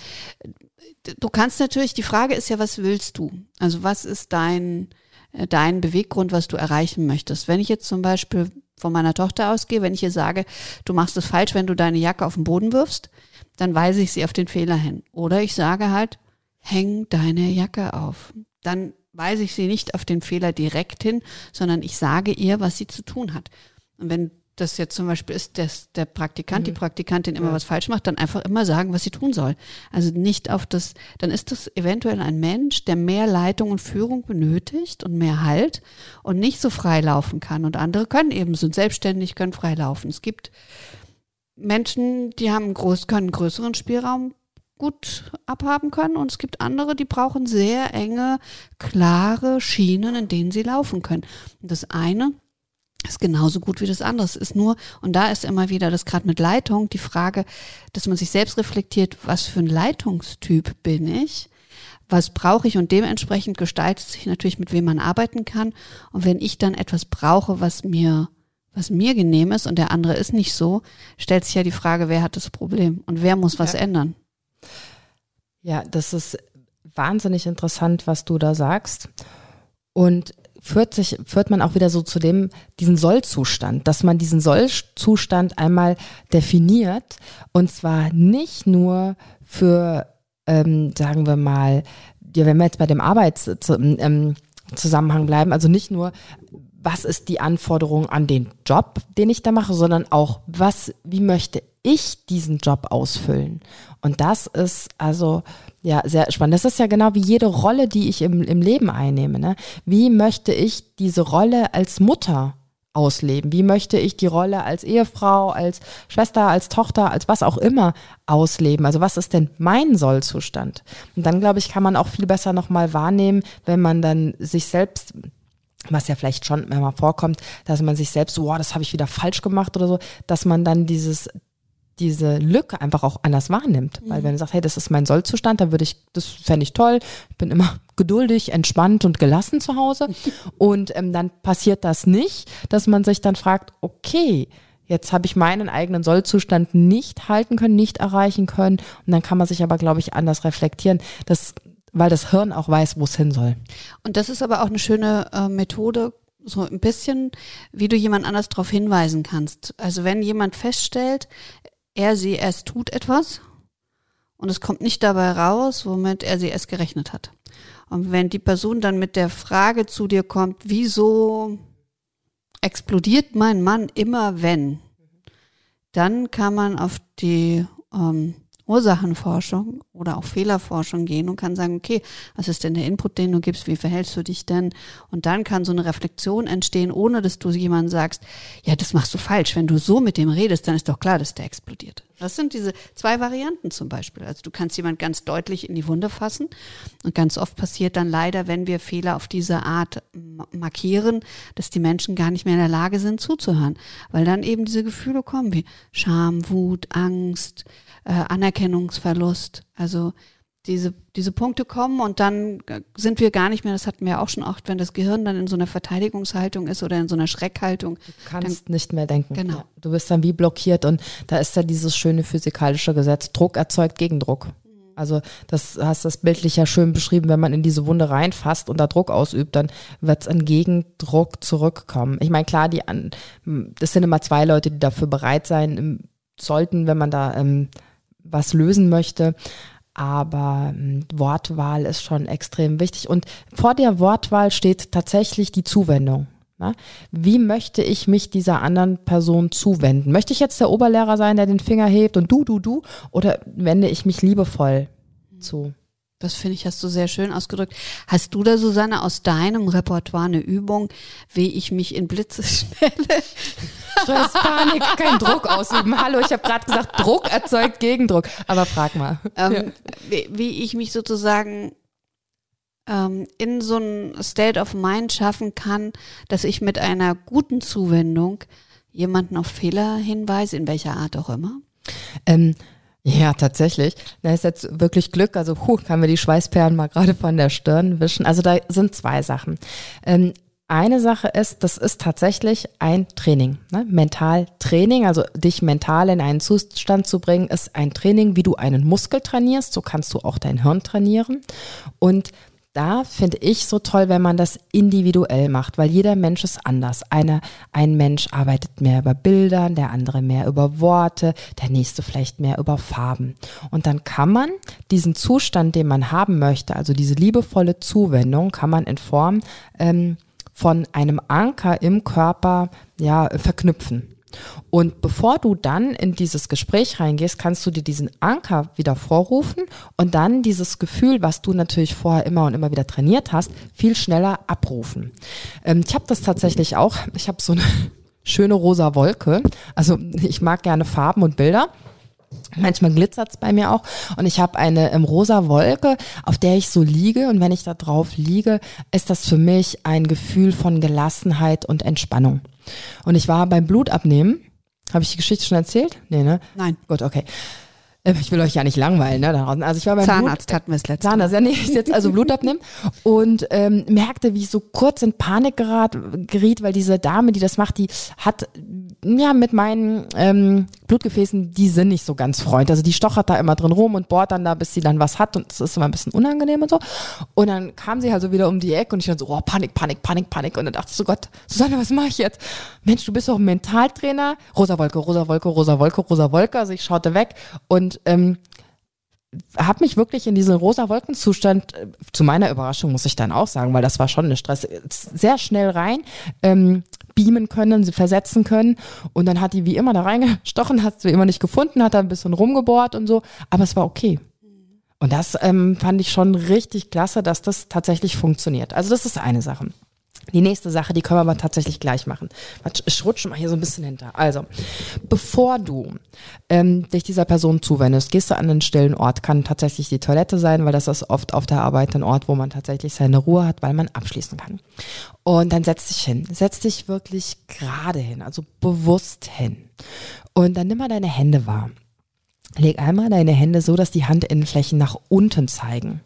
Du kannst natürlich, die Frage ist ja, was willst du? Also was ist dein, äh, dein Beweggrund, was du erreichen möchtest? Wenn ich jetzt zum Beispiel von meiner Tochter ausgehe, wenn ich ihr sage, du machst es falsch, wenn du deine Jacke auf den Boden wirfst, dann weise ich sie auf den Fehler hin. Oder ich sage halt, häng deine Jacke auf. Dann weise ich sie nicht auf den Fehler direkt hin, sondern ich sage ihr, was sie zu tun hat. Und wenn das jetzt zum Beispiel ist, dass der Praktikant, mhm. die Praktikantin immer ja. was falsch macht, dann einfach immer sagen, was sie tun soll. Also nicht auf das, dann ist das eventuell ein Mensch, der mehr Leitung und Führung benötigt und mehr Halt und nicht so frei laufen kann. Und andere können eben, sind selbstständig, können frei laufen. Es gibt Menschen, die haben groß, können einen größeren Spielraum gut abhaben können und es gibt andere, die brauchen sehr enge, klare Schienen, in denen sie laufen können. Und das eine ist genauso gut wie das andere. Es ist nur, und da ist immer wieder das gerade mit Leitung die Frage, dass man sich selbst reflektiert, was für ein Leitungstyp bin ich? Was brauche ich? Und dementsprechend gestaltet sich natürlich, mit wem man arbeiten kann. Und wenn ich dann etwas brauche, was mir was mir genehm ist und der andere ist nicht so, stellt sich ja die Frage, wer hat das Problem und wer muss was ja. ändern.
Ja, das ist wahnsinnig interessant, was du da sagst. Und führt sich, führt man auch wieder so zu dem, diesen Sollzustand, dass man diesen Sollzustand einmal definiert und zwar nicht nur für, ähm, sagen wir mal, ja, wenn wir jetzt bei dem Arbeitszusammenhang ähm, bleiben, also nicht nur was ist die Anforderung an den Job, den ich da mache, sondern auch, was, wie möchte ich diesen Job ausfüllen? Und das ist also ja sehr spannend. Das ist ja genau wie jede Rolle, die ich im, im Leben einnehme. Ne? Wie möchte ich diese Rolle als Mutter ausleben? Wie möchte ich die Rolle als Ehefrau, als Schwester, als Tochter, als was auch immer ausleben? Also was ist denn mein Sollzustand? Und dann, glaube ich, kann man auch viel besser nochmal wahrnehmen, wenn man dann sich selbst was ja vielleicht schon immer vorkommt, dass man sich selbst, wow, das habe ich wieder falsch gemacht oder so, dass man dann dieses diese Lücke einfach auch anders wahrnimmt. Mhm. Weil wenn du sagst, hey, das ist mein Sollzustand, dann würde ich, das fände ich toll. Ich bin immer [laughs] geduldig, entspannt und gelassen zu Hause. [laughs] und ähm, dann passiert das nicht, dass man sich dann fragt, okay, jetzt habe ich meinen eigenen Sollzustand nicht halten können, nicht erreichen können. Und dann kann man sich aber, glaube ich, anders reflektieren. Das, weil das Hirn auch weiß, wo es hin soll.
Und das ist aber auch eine schöne äh, Methode, so ein bisschen, wie du jemand anders darauf hinweisen kannst. Also wenn jemand feststellt, er, sie, es tut etwas und es kommt nicht dabei raus, womit er, sie, es gerechnet hat. Und wenn die Person dann mit der Frage zu dir kommt, wieso explodiert mein Mann immer wenn, dann kann man auf die ähm, Ursachenforschung oder auch Fehlerforschung gehen und kann sagen, okay, was ist denn der Input, den du gibst, wie verhältst du dich denn? Und dann kann so eine Reflexion entstehen, ohne dass du jemandem sagst, ja, das machst du falsch. Wenn du so mit dem redest, dann ist doch klar, dass der explodiert. Das sind diese zwei Varianten zum Beispiel. Also du kannst jemand ganz deutlich in die Wunde fassen und ganz oft passiert dann leider, wenn wir Fehler auf diese Art markieren, dass die Menschen gar nicht mehr in der Lage sind zuzuhören, weil dann eben diese Gefühle kommen wie Scham, Wut, Angst, äh, Anerkennungsverlust. Also diese, diese Punkte kommen und dann sind wir gar nicht mehr, das hatten wir auch schon oft, wenn das Gehirn dann in so einer Verteidigungshaltung ist oder in so einer Schreckhaltung.
Du kannst dann, nicht mehr denken.
Genau.
Du bist dann wie blockiert und da ist ja dieses schöne physikalische Gesetz, Druck erzeugt Gegendruck. Also das hast das bildlich ja schön beschrieben, wenn man in diese Wunde reinfasst und da Druck ausübt, dann wird es an Gegendruck zurückkommen. Ich meine, klar, die an, das sind immer zwei Leute, die dafür bereit sein sollten, wenn man da ähm, was lösen möchte. Aber ähm, Wortwahl ist schon extrem wichtig. Und vor der Wortwahl steht tatsächlich die Zuwendung. Na? Wie möchte ich mich dieser anderen Person zuwenden? Möchte ich jetzt der Oberlehrer sein, der den Finger hebt und du, du, du? Oder wende ich mich liebevoll zu?
Das finde ich, hast du sehr schön ausgedrückt. Hast du da, Susanne, aus deinem Repertoire eine Übung, wie ich mich in Blitze [laughs] stelle?
Stress, Panik, kein Druck ausüben. Hallo, ich habe gerade gesagt, Druck erzeugt Gegendruck. Aber frag mal.
Ähm, wie, wie, ich mich sozusagen ähm, in so ein State of Mind schaffen kann, dass ich mit einer guten Zuwendung jemanden auf Fehler hinweise, in welcher Art auch immer?
Ähm, ja, tatsächlich. Da ist jetzt wirklich Glück. Also, huh, kann wir die Schweißperlen mal gerade von der Stirn wischen. Also, da sind zwei Sachen. Ähm, eine Sache ist, das ist tatsächlich ein Training. Ne? Mentaltraining, also dich mental in einen Zustand zu bringen, ist ein Training, wie du einen Muskel trainierst. So kannst du auch dein Hirn trainieren. Und da finde ich so toll, wenn man das individuell macht, weil jeder Mensch ist anders. Einer, ein Mensch arbeitet mehr über Bildern, der andere mehr über Worte, der nächste vielleicht mehr über Farben. Und dann kann man diesen Zustand, den man haben möchte, also diese liebevolle Zuwendung, kann man in Form ähm, von einem Anker im Körper ja verknüpfen. Und bevor du dann in dieses Gespräch reingehst, kannst du dir diesen Anker wieder vorrufen und dann dieses Gefühl, was du natürlich vorher immer und immer wieder trainiert hast, viel schneller abrufen. Ähm, ich habe das tatsächlich auch. Ich habe so eine [laughs] schöne rosa Wolke. Also ich mag gerne Farben und Bilder. Manchmal glitzert's bei mir auch. Und ich habe eine ähm, rosa Wolke, auf der ich so liege. Und wenn ich da drauf liege, ist das für mich ein Gefühl von Gelassenheit und Entspannung. Und ich war beim Blutabnehmen. Habe ich die Geschichte schon erzählt? Nee, ne?
Nein.
Gut, okay. Ähm, ich will euch ja nicht langweilen, ne? Also ich war beim
Zahnarzt Blut, hatten wir es letztes
Zahnarzt, ja, nee, ich jetzt also Blut abnehmen und ähm, merkte, wie ich so kurz in Panik gerat, geriet, weil diese Dame, die das macht, die hat ja mit meinen ähm, Blutgefäßen, die sind nicht so ganz freundlich. Also die stochert da immer drin rum und bohrt dann da, bis sie dann was hat und es ist immer ein bisschen unangenehm und so. Und dann kam sie halt so wieder um die Ecke und ich dann so, oh, Panik, Panik, Panik, Panik. Und dann dachte ich so, Gott, Susanne, was mache ich jetzt? Mensch, du bist doch ein Mentaltrainer. Rosa Wolke, rosa Wolke, rosa Wolke, rosa Wolke. Also ich schaute weg und ähm, habe mich wirklich in diesen rosa Wolkenzustand, äh, zu meiner Überraschung muss ich dann auch sagen, weil das war schon eine Stress, sehr schnell rein, ähm, beamen können, sie versetzen können. Und dann hat die wie immer da reingestochen, hat sie immer nicht gefunden, hat da ein bisschen rumgebohrt und so, aber es war okay. Und das ähm, fand ich schon richtig klasse, dass das tatsächlich funktioniert. Also das ist eine Sache. Die nächste Sache, die können wir aber tatsächlich gleich machen. Ich rutsche mal hier so ein bisschen hinter. Also, bevor du ähm, dich dieser Person zuwendest, gehst du an einen stillen Ort. Kann tatsächlich die Toilette sein, weil das ist oft auf der Arbeit ein Ort, wo man tatsächlich seine Ruhe hat, weil man abschließen kann. Und dann setz dich hin. Setz dich wirklich gerade hin, also bewusst hin. Und dann nimm mal deine Hände wahr. Leg einmal deine Hände so, dass die Handinnenflächen nach unten zeigen.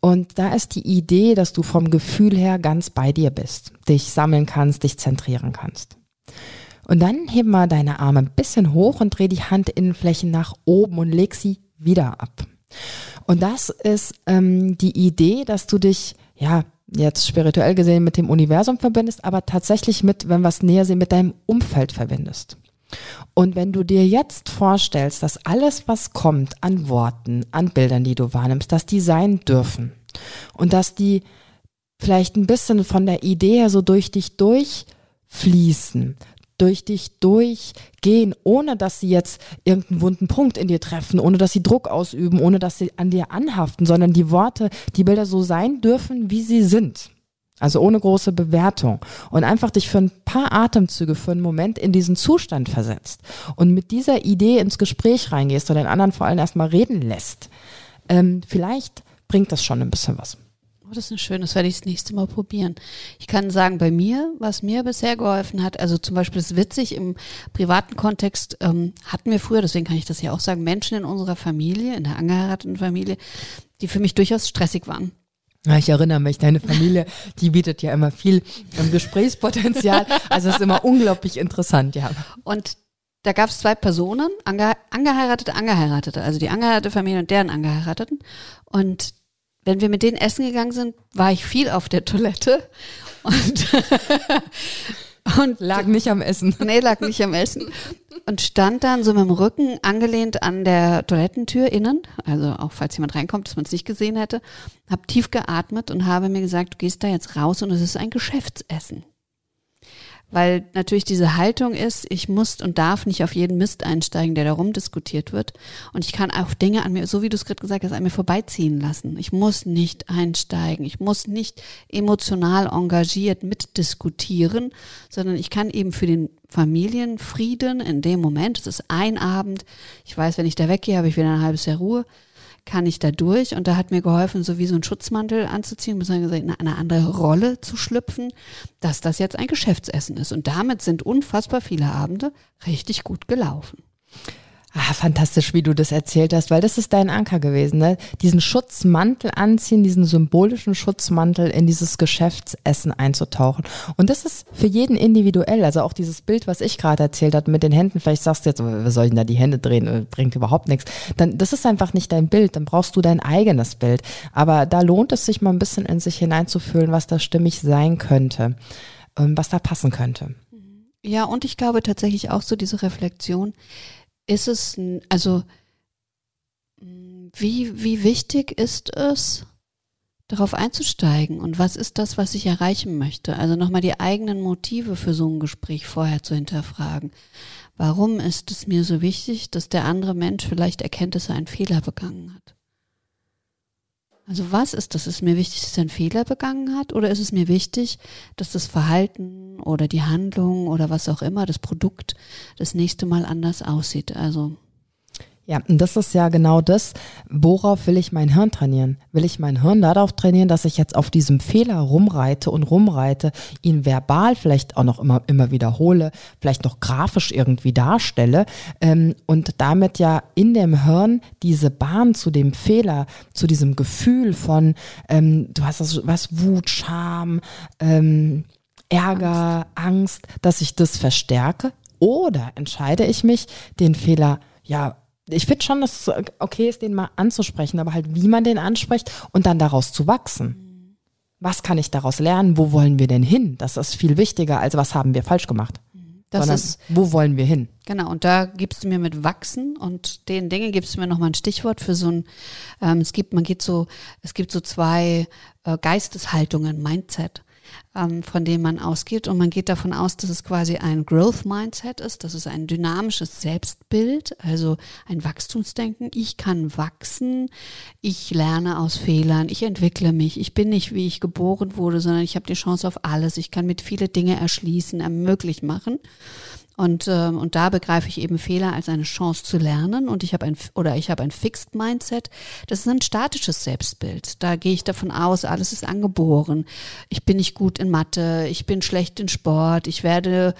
Und da ist die Idee, dass du vom Gefühl her ganz bei dir bist, dich sammeln kannst, dich zentrieren kannst. Und dann heb mal deine Arme ein bisschen hoch und dreh die Handinnenflächen nach oben und leg sie wieder ab. Und das ist ähm, die Idee, dass du dich, ja, jetzt spirituell gesehen mit dem Universum verbindest, aber tatsächlich mit, wenn wir es näher sehen, mit deinem Umfeld verbindest. Und wenn du dir jetzt vorstellst, dass alles, was kommt an Worten, an Bildern, die du wahrnimmst, dass die sein dürfen und dass die vielleicht ein bisschen von der Idee her so durch dich durchfließen, durch dich durchgehen, ohne dass sie jetzt irgendeinen wunden Punkt in dir treffen, ohne dass sie Druck ausüben, ohne dass sie an dir anhaften, sondern die Worte, die Bilder so sein dürfen, wie sie sind. Also ohne große Bewertung. Und einfach dich für ein paar Atemzüge, für einen Moment in diesen Zustand versetzt. Und mit dieser Idee ins Gespräch reingehst und den anderen vor allem erstmal reden lässt. Ähm, vielleicht bringt das schon ein bisschen was.
Oh, das ist eine schöne, das werde ich das nächste Mal probieren. Ich kann sagen, bei mir, was mir bisher geholfen hat, also zum Beispiel ist witzig, im privaten Kontext ähm, hatten wir früher, deswegen kann ich das ja auch sagen, Menschen in unserer Familie, in der angeheirateten Familie, die für mich durchaus stressig waren.
Ich erinnere mich, deine Familie, die bietet ja immer viel ähm, Gesprächspotenzial. Also es ist immer unglaublich interessant, ja.
Und da gab es zwei Personen, ange, angeheiratete, angeheiratete, also die angeheiratete Familie und deren Angeheirateten. Und wenn wir mit denen essen gegangen sind, war ich viel auf der Toilette und [laughs]
Und lag nicht am Essen.
Nee, lag nicht am Essen. Und stand dann so mit dem Rücken angelehnt an der Toilettentür innen, also auch falls jemand reinkommt, dass man es nicht gesehen hätte, hab tief geatmet und habe mir gesagt, du gehst da jetzt raus und es ist ein Geschäftsessen weil natürlich diese Haltung ist, ich muss und darf nicht auf jeden Mist einsteigen, der da rumdiskutiert wird. Und ich kann auch Dinge an mir, so wie du es gerade gesagt hast, an mir vorbeiziehen lassen. Ich muss nicht einsteigen. Ich muss nicht emotional engagiert mitdiskutieren, sondern ich kann eben für den Familienfrieden in dem Moment, es ist ein Abend, ich weiß, wenn ich da weggehe, habe ich wieder ein halbes Jahr Ruhe, kann ich da durch? Und da hat mir geholfen, so wie so einen Schutzmantel anzuziehen, beziehungsweise in eine andere Rolle zu schlüpfen, dass das jetzt ein Geschäftsessen ist. Und damit sind unfassbar viele Abende richtig gut gelaufen.
Ah, fantastisch, wie du das erzählt hast, weil das ist dein Anker gewesen, ne? Diesen Schutzmantel anziehen, diesen symbolischen Schutzmantel in dieses Geschäftsessen einzutauchen. Und das ist für jeden individuell. Also auch dieses Bild, was ich gerade erzählt habe mit den Händen, vielleicht sagst du jetzt, soll ich denn da die Hände drehen? Äh, bringt überhaupt nichts. Dann, das ist einfach nicht dein Bild. Dann brauchst du dein eigenes Bild. Aber da lohnt es sich mal ein bisschen in sich hineinzufühlen, was da stimmig sein könnte, ähm, was da passen könnte.
Ja, und ich glaube tatsächlich auch so diese Reflexion, ist es, also wie, wie wichtig ist es, darauf einzusteigen und was ist das, was ich erreichen möchte? Also nochmal die eigenen Motive für so ein Gespräch vorher zu hinterfragen. Warum ist es mir so wichtig, dass der andere Mensch vielleicht erkennt, dass er einen Fehler begangen hat? Also was ist das? Ist mir wichtig, dass er einen Fehler begangen hat? Oder ist es mir wichtig, dass das Verhalten oder die Handlung oder was auch immer, das Produkt, das nächste Mal anders aussieht? Also
ja, und das ist ja genau das, worauf will ich mein Hirn trainieren? Will ich mein Hirn darauf trainieren, dass ich jetzt auf diesem Fehler rumreite und rumreite, ihn verbal vielleicht auch noch immer, immer wiederhole, vielleicht noch grafisch irgendwie darstelle ähm, und damit ja in dem Hirn diese Bahn zu dem Fehler, zu diesem Gefühl von, ähm, du hast das, was Wut, Scham, ähm, Ärger, Angst. Angst, dass ich das verstärke? Oder entscheide ich mich, den Fehler ja ich finde schon, dass es okay ist, den mal anzusprechen, aber halt, wie man den anspricht und dann daraus zu wachsen. Was kann ich daraus lernen? Wo wollen wir denn hin? Das ist viel wichtiger, als was haben wir falsch gemacht.
das
sondern
ist
wo wollen wir hin?
Genau, und da gibst du mir mit Wachsen und den Dingen gibst du mir nochmal ein Stichwort für so ein, ähm, es gibt, man geht so, es gibt so zwei äh, Geisteshaltungen, Mindset ähm, von dem man ausgeht. Und man geht davon aus, dass es quasi ein Growth Mindset ist. Das ist ein dynamisches Selbstbild, also ein Wachstumsdenken. Ich kann wachsen, ich lerne aus Fehlern, ich entwickle mich. Ich bin nicht, wie ich geboren wurde, sondern ich habe die Chance auf alles. Ich kann mit viele Dinge erschließen, ermöglich machen. Und, äh, und da begreife ich eben Fehler als eine Chance zu lernen. Und ich habe ein oder ich habe ein Fixed Mindset. Das ist ein statisches Selbstbild. Da gehe ich davon aus, alles ist angeboren. Ich bin nicht gut in Mathe, ich bin schlecht in Sport, ich werde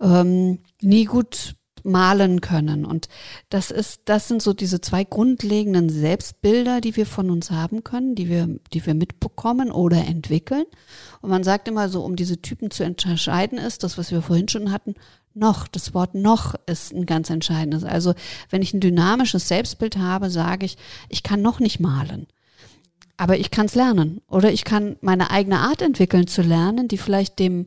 ähm, nie gut malen können. Und das ist, das sind so diese zwei grundlegenden Selbstbilder, die wir von uns haben können, die wir, die wir mitbekommen oder entwickeln. Und man sagt immer so, um diese Typen zu entscheiden ist, das, was wir vorhin schon hatten, noch, das Wort noch ist ein ganz entscheidendes. Also wenn ich ein dynamisches Selbstbild habe, sage ich, ich kann noch nicht malen. Aber ich kann es lernen. Oder ich kann meine eigene Art entwickeln zu lernen, die vielleicht dem,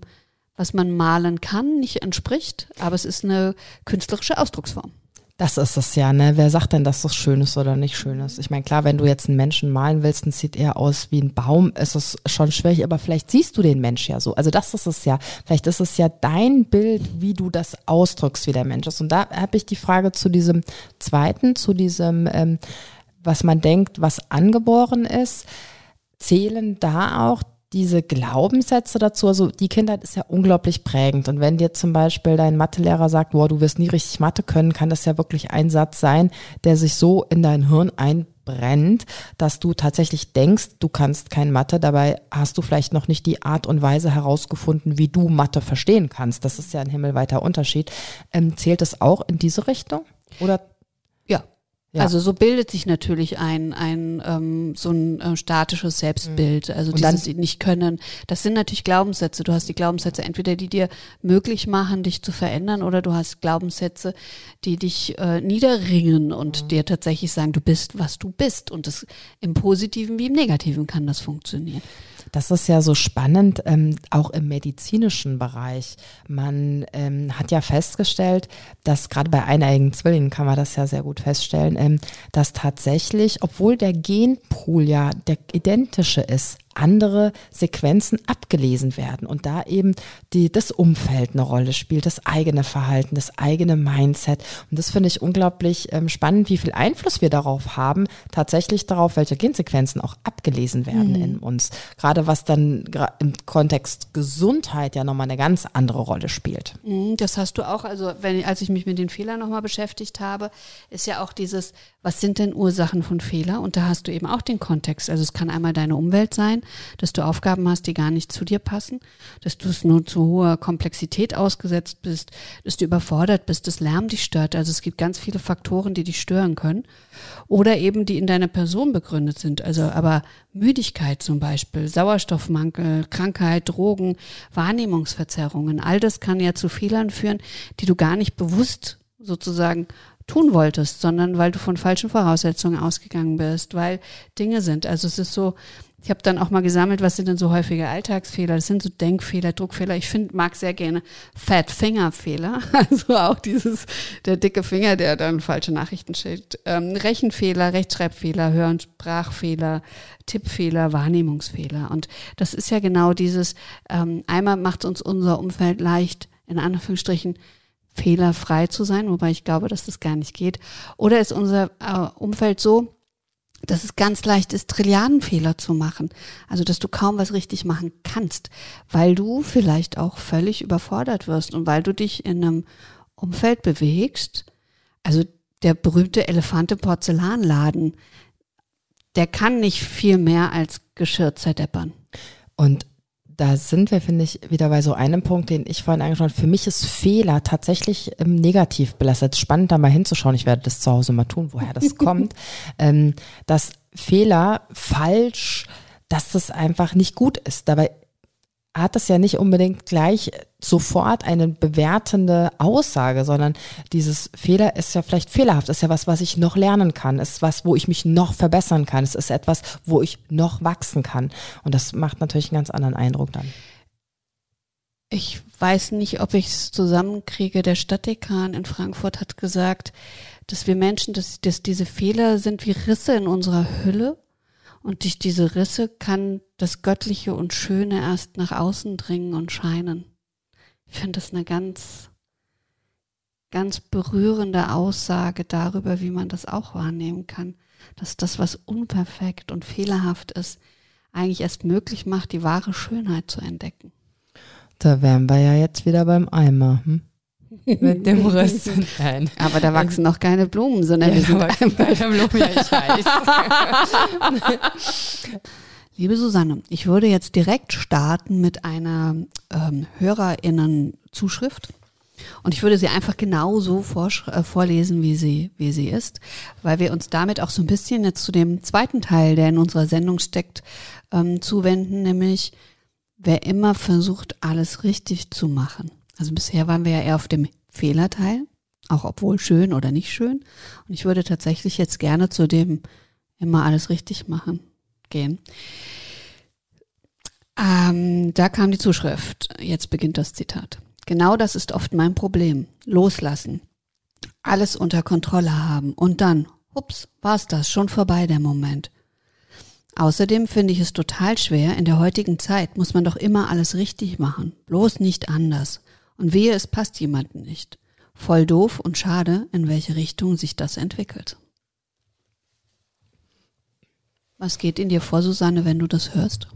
was man malen kann, nicht entspricht. Aber es ist eine künstlerische Ausdrucksform.
Das ist es ja, ne? Wer sagt denn, dass das schön ist oder nicht schön ist? Ich meine, klar, wenn du jetzt einen Menschen malen willst und sieht er aus wie ein Baum, ist es schon schwierig, aber vielleicht siehst du den Mensch ja so. Also das ist es ja. Vielleicht ist es ja dein Bild, wie du das ausdrückst, wie der Mensch ist. Und da habe ich die Frage zu diesem zweiten, zu diesem, ähm, was man denkt, was angeboren ist. Zählen da auch diese Glaubenssätze dazu, also die Kindheit ist ja unglaublich prägend. Und wenn dir zum Beispiel dein Mathelehrer sagt, boah, du wirst nie richtig Mathe können, kann das ja wirklich ein Satz sein, der sich so in dein Hirn einbrennt, dass du tatsächlich denkst, du kannst kein Mathe. Dabei hast du vielleicht noch nicht die Art und Weise herausgefunden, wie du Mathe verstehen kannst. Das ist ja ein himmelweiter Unterschied. Ähm, zählt es auch in diese Richtung? Oder
ja. Also so bildet sich natürlich ein, ein ähm, so ein äh, statisches Selbstbild. Mhm. Also und dieses dann, nicht können. Das sind natürlich Glaubenssätze. Du hast die Glaubenssätze entweder, die dir möglich machen, dich zu verändern, oder du hast Glaubenssätze, die dich äh, niederringen und mhm. dir tatsächlich sagen, du bist, was du bist. Und das im Positiven wie im Negativen kann das funktionieren.
Das ist ja so spannend, ähm, auch im medizinischen Bereich. Man ähm, hat ja festgestellt, dass gerade bei eineigen Zwillingen kann man das ja sehr gut feststellen, ähm, dass tatsächlich, obwohl der Genpool ja der identische ist, andere Sequenzen abgelesen werden und da eben die, das Umfeld eine Rolle spielt, das eigene Verhalten, das eigene Mindset. Und das finde ich unglaublich ähm, spannend, wie viel Einfluss wir darauf haben, tatsächlich darauf, welche Gensequenzen auch abgelesen werden mhm. in uns. Gerade was dann im Kontext Gesundheit ja nochmal eine ganz andere Rolle spielt.
Mhm, das hast du auch, also wenn, als ich mich mit den Fehlern nochmal beschäftigt habe, ist ja auch dieses, was sind denn Ursachen von Fehler? Und da hast du eben auch den Kontext. Also es kann einmal deine Umwelt sein, dass du Aufgaben hast, die gar nicht zu dir passen, dass du es nur zu hoher Komplexität ausgesetzt bist, dass du überfordert bist, dass Lärm dich stört. Also es gibt ganz viele Faktoren, die dich stören können. Oder eben, die in deiner Person begründet sind. Also aber Müdigkeit zum Beispiel, Sauerstoffmangel, Krankheit, Drogen, Wahrnehmungsverzerrungen, all das kann ja zu Fehlern führen, die du gar nicht bewusst sozusagen tun wolltest, sondern weil du von falschen Voraussetzungen ausgegangen bist, weil Dinge sind. Also es ist so, ich habe dann auch mal gesammelt, was sind denn so häufige Alltagsfehler? Das sind so Denkfehler, Druckfehler. Ich finde, mag sehr gerne Fat Finger Fehler, [laughs] also auch dieses der dicke Finger, der dann falsche Nachrichten schickt. Ähm, Rechenfehler, Rechtschreibfehler, Hör- und Sprachfehler, Tippfehler, Wahrnehmungsfehler. Und das ist ja genau dieses. Ähm, einmal macht uns unser Umfeld leicht, in Anführungsstrichen fehlerfrei zu sein, wobei ich glaube, dass das gar nicht geht. Oder ist unser äh, Umfeld so, dass es ganz leicht ist, Trilliardenfehler zu machen. Also, dass du kaum was richtig machen kannst, weil du vielleicht auch völlig überfordert wirst und weil du dich in einem Umfeld bewegst. Also, der berühmte Elefante Porzellanladen, der kann nicht viel mehr als Geschirr zerdeppern.
Und da sind wir, finde ich, wieder bei so einem Punkt, den ich vorhin angesprochen habe. Für mich ist Fehler tatsächlich ähm, negativ belastet. Spannend, da mal hinzuschauen. Ich werde das zu Hause mal tun, woher das [laughs] kommt. Ähm, dass Fehler falsch, dass das einfach nicht gut ist. Dabei hat das ja nicht unbedingt gleich sofort eine bewertende Aussage, sondern dieses Fehler ist ja vielleicht fehlerhaft, ist ja was, was ich noch lernen kann, ist was, wo ich mich noch verbessern kann, es ist etwas, wo ich noch wachsen kann. Und das macht natürlich einen ganz anderen Eindruck dann.
ich weiß nicht, ob ich es zusammenkriege. Der Stadtdekan in Frankfurt hat gesagt, dass wir Menschen, dass, dass diese Fehler sind wie Risse in unserer Hülle. Und durch diese Risse kann das Göttliche und Schöne erst nach außen dringen und scheinen. Ich finde das eine ganz, ganz berührende Aussage darüber, wie man das auch wahrnehmen kann. Dass das, was unperfekt und fehlerhaft ist, eigentlich erst möglich macht, die wahre Schönheit zu entdecken.
Da wären wir ja jetzt wieder beim Eimer. Hm? [laughs] Mit dem Riss. Nein.
Aber da wachsen noch keine Blumen, sondern
Ja,
wir sind
da wachsen keine Blumen, ja, ich weiß. [laughs] [laughs]
Liebe Susanne, ich würde jetzt direkt starten mit einer ähm, HörerInnen-Zuschrift. Und ich würde sie einfach genauso vorsch- äh, vorlesen, wie sie, wie sie ist, weil wir uns damit auch so ein bisschen jetzt zu dem zweiten Teil, der in unserer Sendung steckt, ähm, zuwenden, nämlich wer immer versucht, alles richtig zu machen. Also bisher waren wir ja eher auf dem Fehlerteil, auch obwohl schön oder nicht schön. Und ich würde tatsächlich jetzt gerne zu dem immer alles richtig machen gehen. Ähm, da kam die Zuschrift. Jetzt beginnt das Zitat. Genau das ist oft mein Problem. Loslassen. Alles unter Kontrolle haben. Und dann, ups, war's das, schon vorbei der Moment. Außerdem finde ich es total schwer, in der heutigen Zeit muss man doch immer alles richtig machen. Bloß nicht anders. Und wehe, es passt jemandem nicht. Voll doof und schade, in welche Richtung sich das entwickelt. Was geht in dir vor, Susanne, wenn du das hörst?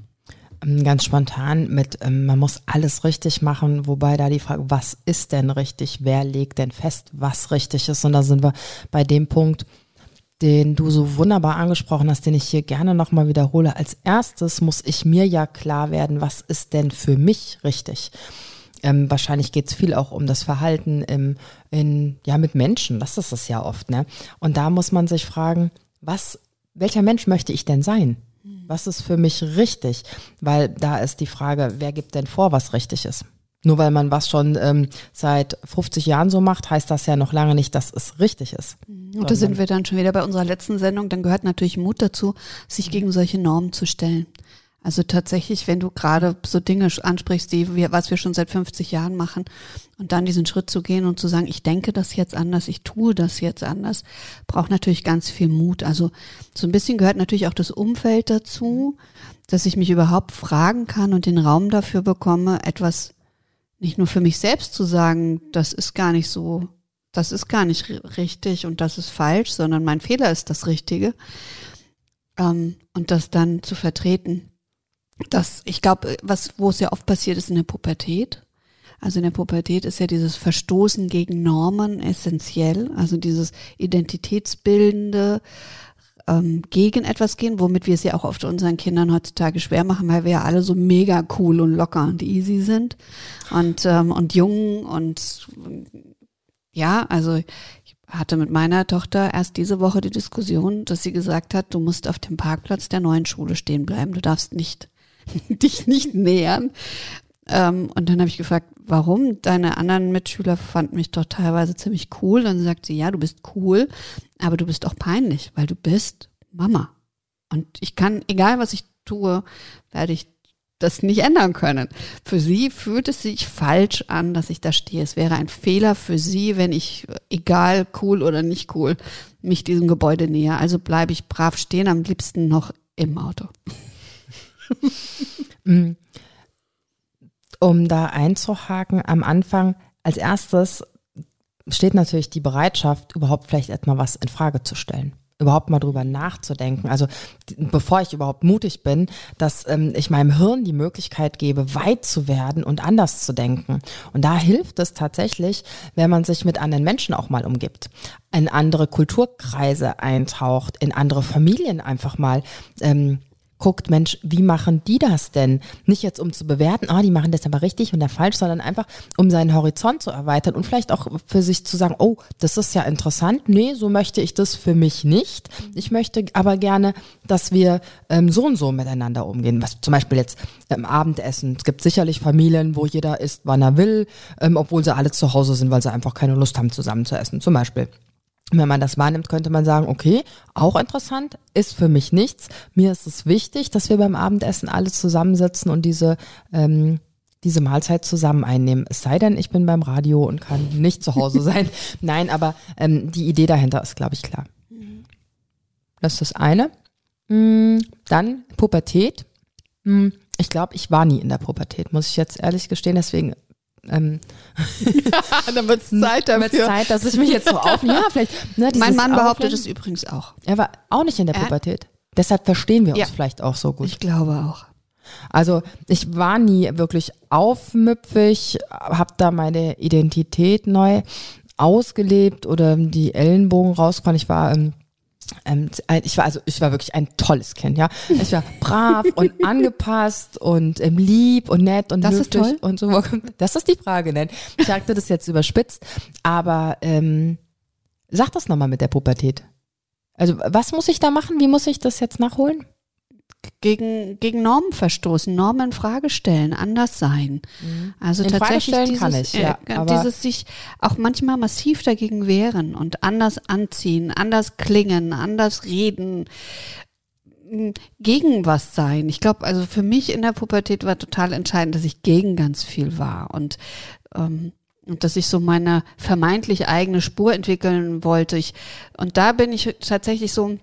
Ähm, Ganz spontan mit, ähm, man muss alles richtig machen, wobei da die Frage, was ist denn richtig? Wer legt denn fest, was richtig ist? Und da sind wir bei dem Punkt, den du so wunderbar angesprochen hast, den ich hier gerne nochmal wiederhole. Als erstes muss ich mir ja klar werden, was ist denn für mich richtig? Ähm, wahrscheinlich geht es viel auch um das Verhalten im, in, ja, mit Menschen. Das ist es ja oft, ne? Und da muss man sich fragen, was, welcher Mensch möchte ich denn sein? Was ist für mich richtig? Weil da ist die Frage, wer gibt denn vor, was richtig ist? Nur weil man was schon ähm, seit 50 Jahren so macht, heißt das ja noch lange nicht, dass es richtig ist.
Und da sind wir dann schon wieder bei unserer letzten Sendung. Dann gehört natürlich Mut dazu, sich gegen solche Normen zu stellen. Also tatsächlich, wenn du gerade so Dinge ansprichst, die wir, was wir schon seit 50 Jahren machen, und dann diesen Schritt zu gehen und zu sagen, ich denke das jetzt anders, ich tue das jetzt anders, braucht natürlich ganz viel Mut. Also so ein bisschen gehört natürlich auch das Umfeld dazu, dass ich mich überhaupt fragen kann und den Raum dafür bekomme, etwas nicht nur für mich selbst zu sagen, das ist gar nicht so, das ist gar nicht ri- richtig und das ist falsch, sondern mein Fehler ist das Richtige. Ähm, und das dann zu vertreten. Das, ich glaube, was, wo es ja oft passiert ist in der Pubertät. Also in der Pubertät ist ja dieses Verstoßen gegen Normen essentiell, also dieses identitätsbildende ähm, gegen etwas gehen, womit wir es ja auch oft unseren Kindern heutzutage schwer machen, weil wir ja alle so mega cool und locker und easy sind. Und ähm, und jung und ja, also ich hatte mit meiner Tochter erst diese Woche die Diskussion, dass sie gesagt hat, du musst auf dem Parkplatz der neuen Schule stehen bleiben, du darfst nicht [laughs] dich nicht nähern. Ähm, und dann habe ich gefragt, warum? Deine anderen Mitschüler fanden mich doch teilweise ziemlich cool. Dann sagt sie, ja, du bist cool, aber du bist auch peinlich, weil du bist Mama. Und ich kann, egal was ich tue, werde ich das nicht ändern können. Für sie fühlt es sich falsch an, dass ich da stehe. Es wäre ein Fehler für sie, wenn ich, egal cool oder nicht cool, mich diesem Gebäude nähe. Also bleibe ich brav stehen, am liebsten noch im Auto. [laughs]
Um da einzuhaken am Anfang, als erstes steht natürlich die Bereitschaft, überhaupt vielleicht etwas was in Frage zu stellen. Überhaupt mal drüber nachzudenken. Also bevor ich überhaupt mutig bin, dass ähm, ich meinem Hirn die Möglichkeit gebe, weit zu werden und anders zu denken. Und da hilft es tatsächlich, wenn man sich mit anderen Menschen auch mal umgibt, in andere Kulturkreise eintaucht, in andere Familien einfach mal ähm, guckt, Mensch, wie machen die das denn? Nicht jetzt um zu bewerten, ah, die machen das aber richtig und da falsch, sondern einfach um seinen Horizont zu erweitern und vielleicht auch für sich zu sagen, oh, das ist ja interessant. Nee, so möchte ich das für mich nicht. Ich möchte aber gerne, dass wir ähm, so und so miteinander umgehen. Was zum Beispiel jetzt ähm, Abendessen. Es gibt sicherlich Familien, wo jeder isst, wann er will, ähm, obwohl sie alle zu Hause sind, weil sie einfach keine Lust haben, zusammen zu essen. Zum Beispiel. Wenn man das wahrnimmt, könnte man sagen, okay, auch interessant, ist für mich nichts. Mir ist es wichtig, dass wir beim Abendessen alle zusammensitzen und diese ähm, diese Mahlzeit zusammen einnehmen. Es sei denn, ich bin beim Radio und kann nicht zu Hause [laughs] sein. Nein, aber ähm, die Idee dahinter ist, glaube ich, klar. Das ist das eine. Mm, Dann Pubertät. Mm, Ich glaube, ich war nie in der Pubertät, muss ich jetzt ehrlich gestehen. Deswegen ähm, [laughs]
Dann wird es Zeit
wird Zeit, dass ich mich jetzt so auf. Ja, vielleicht. Ne,
Mein Mann behauptet es übrigens auch.
Er war auch nicht in der
Äh?
Pubertät. Deshalb verstehen wir uns
Ja.
vielleicht auch so gut.
Ich glaube auch.
Also ich war nie wirklich aufmüpfig, habe da meine Identität neu ausgelebt oder die Ellenbogen rausgefahren. Ich war ähm, ähm, ich war also ich war wirklich ein tolles Kind, ja. Ich war brav und [laughs] angepasst und ähm, lieb und nett und
Das ist toll.
und so. [laughs] Das ist die Frage, nein. Ich sagte das jetzt überspitzt, aber ähm, sag das nochmal mit der Pubertät. Also was muss ich da machen? Wie muss ich das jetzt nachholen?
Gegen, gegen Normen verstoßen, Normen in Frage stellen, anders sein. Also
In
tatsächlich dieses,
kann ich, ja,
äh, dieses sich auch manchmal massiv dagegen wehren und anders anziehen, anders klingen, anders reden, gegen was sein. Ich glaube, also für mich in der Pubertät war total entscheidend, dass ich gegen ganz viel war und ähm, und dass ich so meine vermeintlich eigene Spur entwickeln wollte. Ich, und da bin ich tatsächlich so,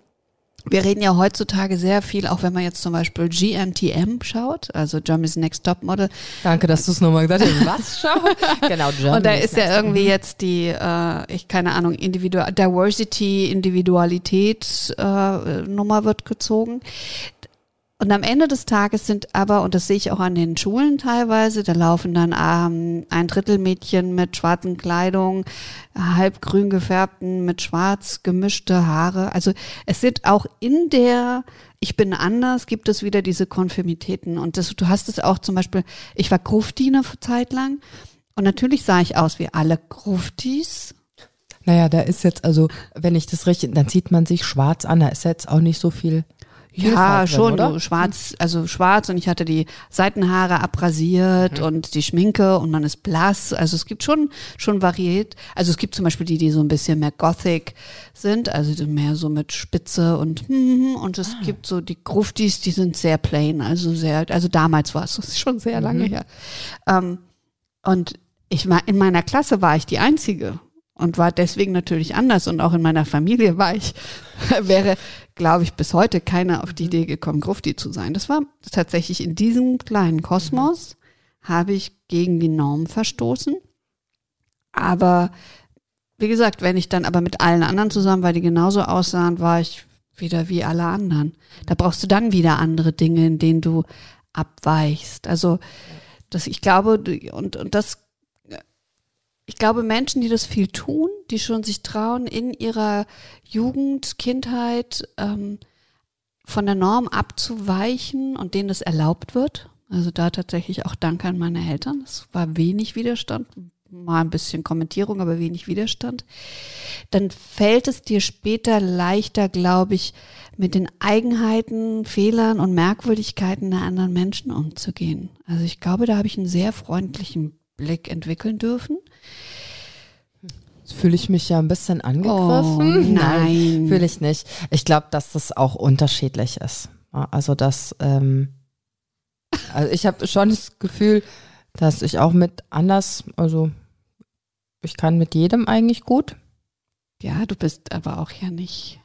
wir reden ja heutzutage sehr viel, auch wenn man jetzt zum Beispiel GNTM schaut, also Germany's Next Top Model.
Danke, dass du es nochmal gesagt hast. Was schau? [laughs] genau,
Und da ist ja irgendwie jetzt die, äh, ich keine Ahnung, Individu Diversity, Individualität äh, Nummer wird gezogen. Und am Ende des Tages sind aber, und das sehe ich auch an den Schulen teilweise, da laufen dann ähm, ein Drittel Mädchen mit schwarzen Kleidung, halb grün gefärbten, mit schwarz gemischte Haare. Also es sind auch in der Ich bin anders, gibt es wieder diese Konfirmitäten. Und das, du hast es auch zum Beispiel, ich war Gruftdiener für Zeit lang. Und natürlich sah ich aus wie alle Gruftis.
Naja, da ist jetzt, also, wenn ich das richtig, dann zieht man sich schwarz an, da ist jetzt auch nicht so viel.
Ja,
drin,
schon, so schwarz, also schwarz und ich hatte die Seitenhaare abrasiert
Mhm.
und die Schminke und man ist blass. Also es gibt schon, schon variiert. Also es gibt zum Beispiel die, die so ein bisschen mehr Gothic sind, also mehr so mit Spitze und hm, und es
Ah.
gibt so die Gruftis, die sind sehr plain, also sehr, also damals war es, das [laughs] ist schon sehr lange
Mhm.
her. Ähm, und ich war, in meiner Klasse war ich die Einzige und war deswegen natürlich anders und auch in meiner Familie war ich, [laughs] wäre, glaube ich, bis heute keiner auf die Idee gekommen, Grufti zu sein. Das war tatsächlich in diesem kleinen Kosmos, habe ich gegen die Norm verstoßen. Aber wie gesagt, wenn ich dann aber mit allen anderen zusammen, weil die genauso aussahen, war ich wieder wie alle anderen. Da brauchst du dann wieder andere Dinge, in denen du abweichst. Also das, ich glaube, und, und das, ich glaube, Menschen, die das viel tun, die schon sich trauen, in ihrer Jugend, Kindheit ähm, von der Norm abzuweichen und denen das erlaubt wird. Also da tatsächlich auch Dank an meine Eltern. Es war wenig Widerstand, mal ein bisschen Kommentierung, aber wenig Widerstand. Dann fällt es dir später leichter, glaube ich, mit den Eigenheiten, Fehlern und Merkwürdigkeiten der anderen Menschen umzugehen. Also ich glaube, da habe ich einen sehr freundlichen Blick entwickeln dürfen.
Fühle ich mich ja ein bisschen
Oh, [laughs]
angegriffen.
nein.
fühle ich nicht. Ich glaube, dass das auch unterschiedlich ist. Also, dass, ähm, also ich habe schon das Gefühl, dass ich auch mit anders, also ich kann mit jedem eigentlich gut.
Ja, du bist aber auch ja nicht.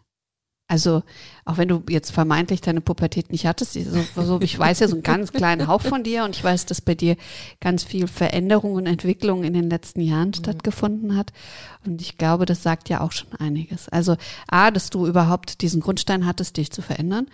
Also, auch wenn du jetzt vermeintlich deine Pubertät nicht hattest, so, so, ich weiß ja so einen ganz kleinen Hauch von dir und ich weiß, dass bei dir ganz viel Veränderung und Entwicklung in den letzten Jahren stattgefunden hat. Und ich glaube, das sagt ja auch schon einiges. Also, A, dass du überhaupt diesen Grundstein hattest, dich zu verändern.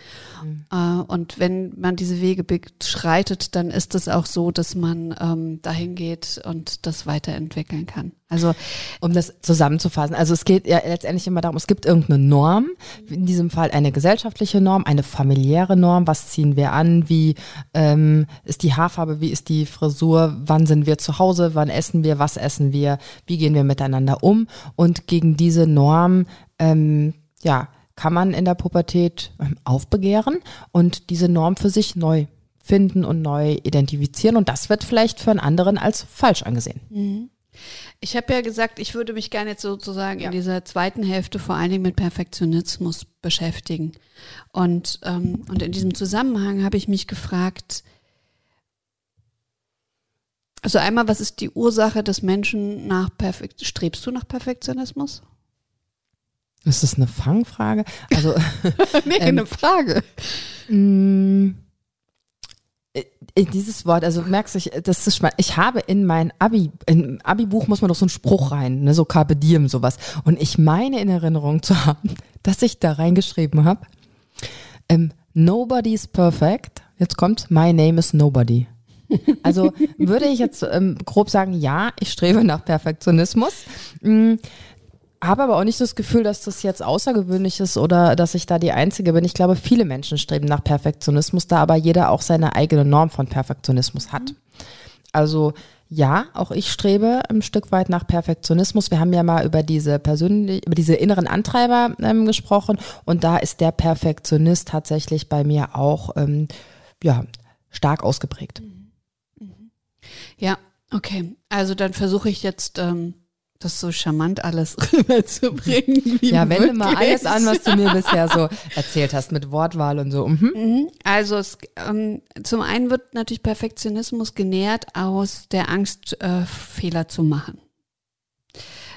Äh, und wenn man diese Wege beschreitet, dann ist es auch so, dass man ähm, dahin geht und das weiterentwickeln kann. Also,
Um das zusammenzufassen. Also es geht ja letztendlich immer darum, es gibt irgendeine Norm, in diesem Fall eine gesellschaftliche Norm, eine familiäre Norm, was ziehen wir an, wie ähm, ist die Haarfarbe, wie ist die Frisur, wann sind wir zu Hause, wann essen wir, was essen wir, wie gehen wir miteinander um? Und gegen diese Norm, ähm, ja, kann man in der Pubertät ähm, aufbegehren und diese Norm für sich neu finden und neu identifizieren. Und das wird vielleicht für einen anderen als falsch angesehen.
Ich habe ja gesagt, ich würde mich gerne jetzt sozusagen in dieser zweiten Hälfte vor allen Dingen mit Perfektionismus beschäftigen. Und, ähm, und in diesem Zusammenhang habe ich mich gefragt, Also einmal, was ist die Ursache des Menschen nach Perfekt? Strebst du nach Perfektionismus?
Ist das eine Fangfrage? Also [laughs]
nee, ähm, eine Frage. Mh,
mm, äh, dieses Wort, also merkst du, das ist spannend. Ich habe in mein Abi, im Abi-Buch muss man doch so einen Spruch rein, ne, so Carpe Diem, sowas. Und ich meine in Erinnerung zu haben, [laughs] dass ich da reingeschrieben habe, ähm, Nobody's perfect. Jetzt kommt, my name is nobody. [laughs] Also würde ich jetzt ähm, grob sagen, ja, ich strebe nach Perfektionismus. Mhm. Habe aber auch nicht das Gefühl, dass das jetzt außergewöhnlich ist oder dass ich da die Einzige bin. Ich glaube, viele Menschen streben nach Perfektionismus, da aber jeder auch seine eigene Norm von Perfektionismus hat. Also ja, auch ich strebe ein Stück weit nach Perfektionismus. Wir haben ja mal über diese persönlich, über diese inneren Antreiber ähm, gesprochen und da ist der Perfektionist tatsächlich bei mir auch ähm, ja stark ausgeprägt.
Mhm. Mhm. Ja, okay. Also dann versuche ich jetzt ähm, das so charmant alles [laughs] rüberzubringen.
ja, wende mal alles an, was du mir [laughs] bisher so erzählt hast mit Wortwahl und so. Mhm.
mhm. Also es, ähm, zum einen wird natürlich Perfektionismus genährt aus der Angst, äh, Fehler zu machen.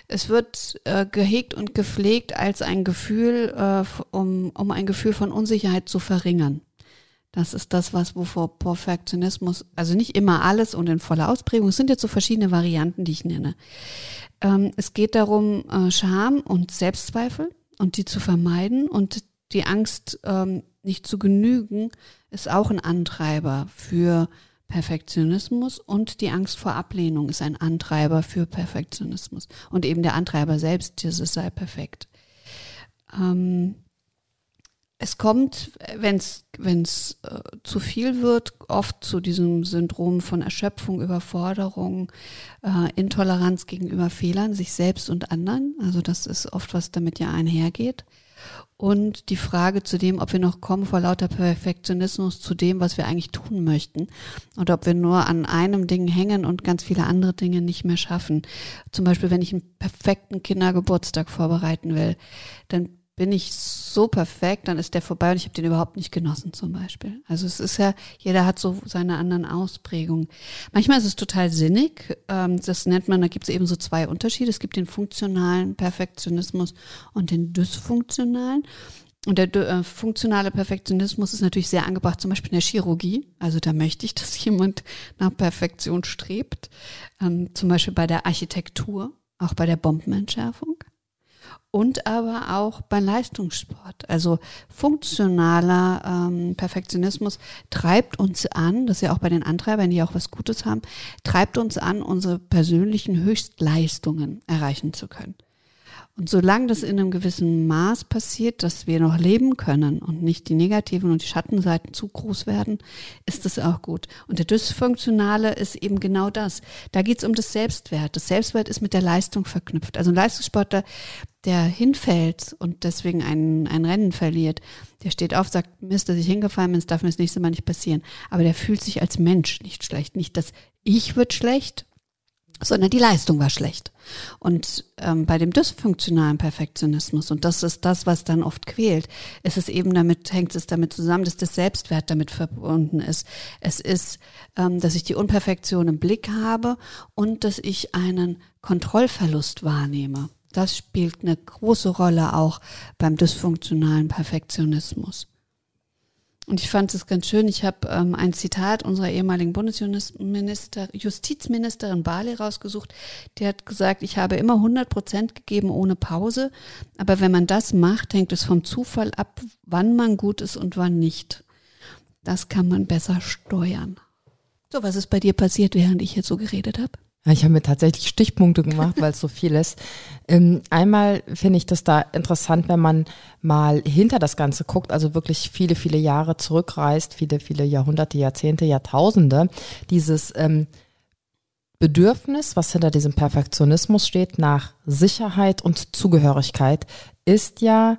Es wird äh, gehegt und gepflegt als ein Gefühl, äh, um, um ein Gefühl von Unsicherheit zu verringern. Das ist das, was wovor Perfektionismus, also nicht immer alles und in voller Ausprägung, es sind jetzt so verschiedene Varianten, die ich nenne. Ähm, es geht darum, äh, Scham und Selbstzweifel und die zu vermeiden und die Angst, ähm, nicht zu genügen, ist auch ein Antreiber für Perfektionismus und die Angst vor Ablehnung ist ein Antreiber für Perfektionismus und eben der Antreiber selbst, dieses sei perfekt. Ähm, es kommt, wenn es äh, zu viel wird, oft zu diesem Syndrom von Erschöpfung, Überforderung, äh, Intoleranz gegenüber Fehlern, sich selbst und anderen. Also das ist oft, was damit ja einhergeht. Und die Frage zu dem, ob wir noch kommen vor lauter Perfektionismus zu dem, was wir eigentlich tun möchten. Oder ob wir nur an einem Ding hängen und ganz viele andere Dinge nicht mehr schaffen. Zum Beispiel, wenn ich einen perfekten Kindergeburtstag vorbereiten will, dann bin ich so perfekt, dann ist der vorbei und ich habe den überhaupt nicht genossen zum Beispiel. Also es ist ja, jeder hat so seine anderen Ausprägungen. Manchmal ist es total sinnig. Ähm, das nennt man, da gibt es eben so zwei Unterschiede. Es gibt den funktionalen Perfektionismus und den dysfunktionalen. Und der äh, funktionale Perfektionismus ist natürlich sehr angebracht, zum Beispiel in der Chirurgie. Also da möchte ich, dass [laughs] jemand nach Perfektion strebt. Ähm, zum Beispiel bei der Architektur, auch bei der Bombenentschärfung und aber auch beim Leistungssport. Also funktionaler ähm, Perfektionismus treibt uns an, das ist ja auch bei den Antreibern, die auch was Gutes haben, treibt uns an, unsere persönlichen Höchstleistungen erreichen zu können. Und solange das in einem gewissen Maß passiert, dass wir noch leben können und nicht die negativen und die Schattenseiten zu groß werden, ist das auch gut. Und der Dysfunktionale ist eben genau das. Da geht es um das Selbstwert. Das Selbstwert ist mit der Leistung verknüpft. Also ein Leistungssportler, der hinfällt und deswegen ein, ein Rennen verliert, der steht auf, sagt, Mist, dass ich hingefallen bin, das darf mir das nächste Mal nicht passieren. Aber der fühlt sich als Mensch nicht schlecht. Nicht das Ich wird schlecht, sondern die Leistung war schlecht. Und ähm, bei dem dysfunktionalen Perfektionismus, und das ist das, was dann oft quält, ist es eben damit, hängt es damit zusammen, dass das Selbstwert damit verbunden ist. Es ist, ähm, dass ich die Unperfektion im Blick habe und dass ich einen Kontrollverlust wahrnehme. Das spielt eine große Rolle auch beim dysfunktionalen Perfektionismus. Und ich fand es ganz schön. Ich habe ähm, ein Zitat unserer ehemaligen Bundesminister, Justizministerin Barley rausgesucht. Die hat gesagt, ich habe immer 100 Prozent gegeben ohne Pause. Aber wenn man das macht, hängt es vom Zufall ab, wann man gut ist und wann nicht. Das kann man besser steuern. So, was ist bei dir passiert, während ich jetzt so geredet habe?
Ich habe mir tatsächlich Stichpunkte gemacht, weil es so viel ist. Ähm, einmal finde ich das da interessant, wenn man mal hinter das Ganze guckt, also wirklich viele, viele Jahre zurückreist, viele, viele Jahrhunderte, Jahrzehnte, Jahrtausende. Dieses ähm, Bedürfnis, was hinter diesem Perfektionismus steht, nach Sicherheit und Zugehörigkeit, ist ja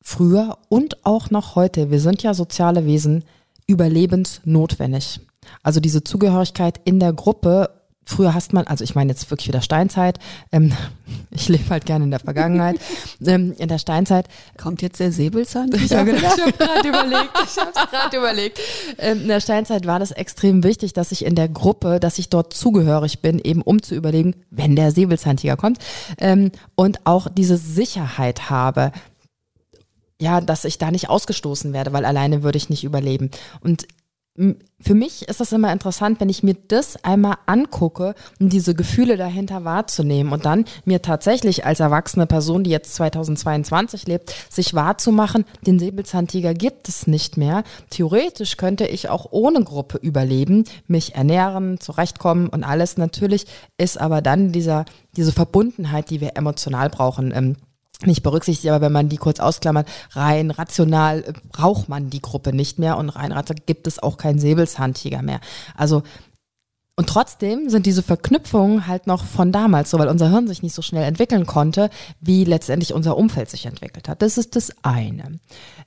früher und auch noch heute, wir sind ja soziale Wesen, überlebensnotwendig. Also diese Zugehörigkeit in der Gruppe früher hast man, also ich meine jetzt wirklich wieder Steinzeit, ähm, [laughs] ich lebe halt gerne in der Vergangenheit, [laughs] ähm, in der Steinzeit.
Kommt jetzt der Säbelzahn?
Genau. Ich habe gerade [laughs] überlegt, ich habe es gerade überlegt. Ähm, in der Steinzeit war das extrem wichtig, dass ich in der Gruppe, dass ich dort zugehörig bin, eben um zu überlegen, wenn der Säbelzahntiger kommt ähm, und auch diese Sicherheit habe, ja, dass ich da nicht ausgestoßen werde, weil alleine würde ich nicht überleben. Und für mich ist das immer interessant, wenn ich mir das einmal angucke, um diese Gefühle dahinter wahrzunehmen und dann mir tatsächlich als erwachsene Person, die jetzt 2022 lebt, sich wahrzumachen, den Säbelzahntiger gibt es nicht mehr. Theoretisch könnte ich auch ohne Gruppe überleben, mich ernähren, zurechtkommen und alles. Natürlich ist aber dann dieser, diese Verbundenheit, die wir emotional brauchen, ähm, nicht berücksichtigt, aber wenn man die kurz ausklammert, rein rational äh, braucht man die Gruppe nicht mehr und rein rational gibt es auch keinen Säbelzahntiger mehr. Also und trotzdem sind diese Verknüpfungen halt noch von damals so, weil unser Hirn sich nicht so schnell entwickeln konnte, wie letztendlich unser Umfeld sich entwickelt hat. Das ist das eine.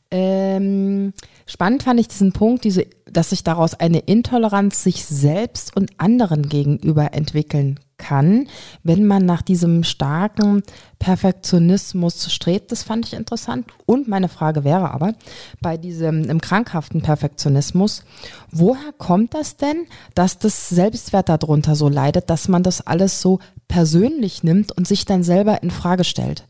Ähm, spannend fand ich diesen Punkt, diese, dass sich daraus eine Intoleranz sich selbst und anderen gegenüber entwickeln kann, wenn man nach diesem starken Perfektionismus strebt. Das fand ich interessant. Und meine Frage wäre aber, bei diesem im krankhaften Perfektionismus, woher kommt das denn, dass das Selbstwert darunter so leidet, dass man das alles so persönlich nimmt und sich dann selber in Frage stellt?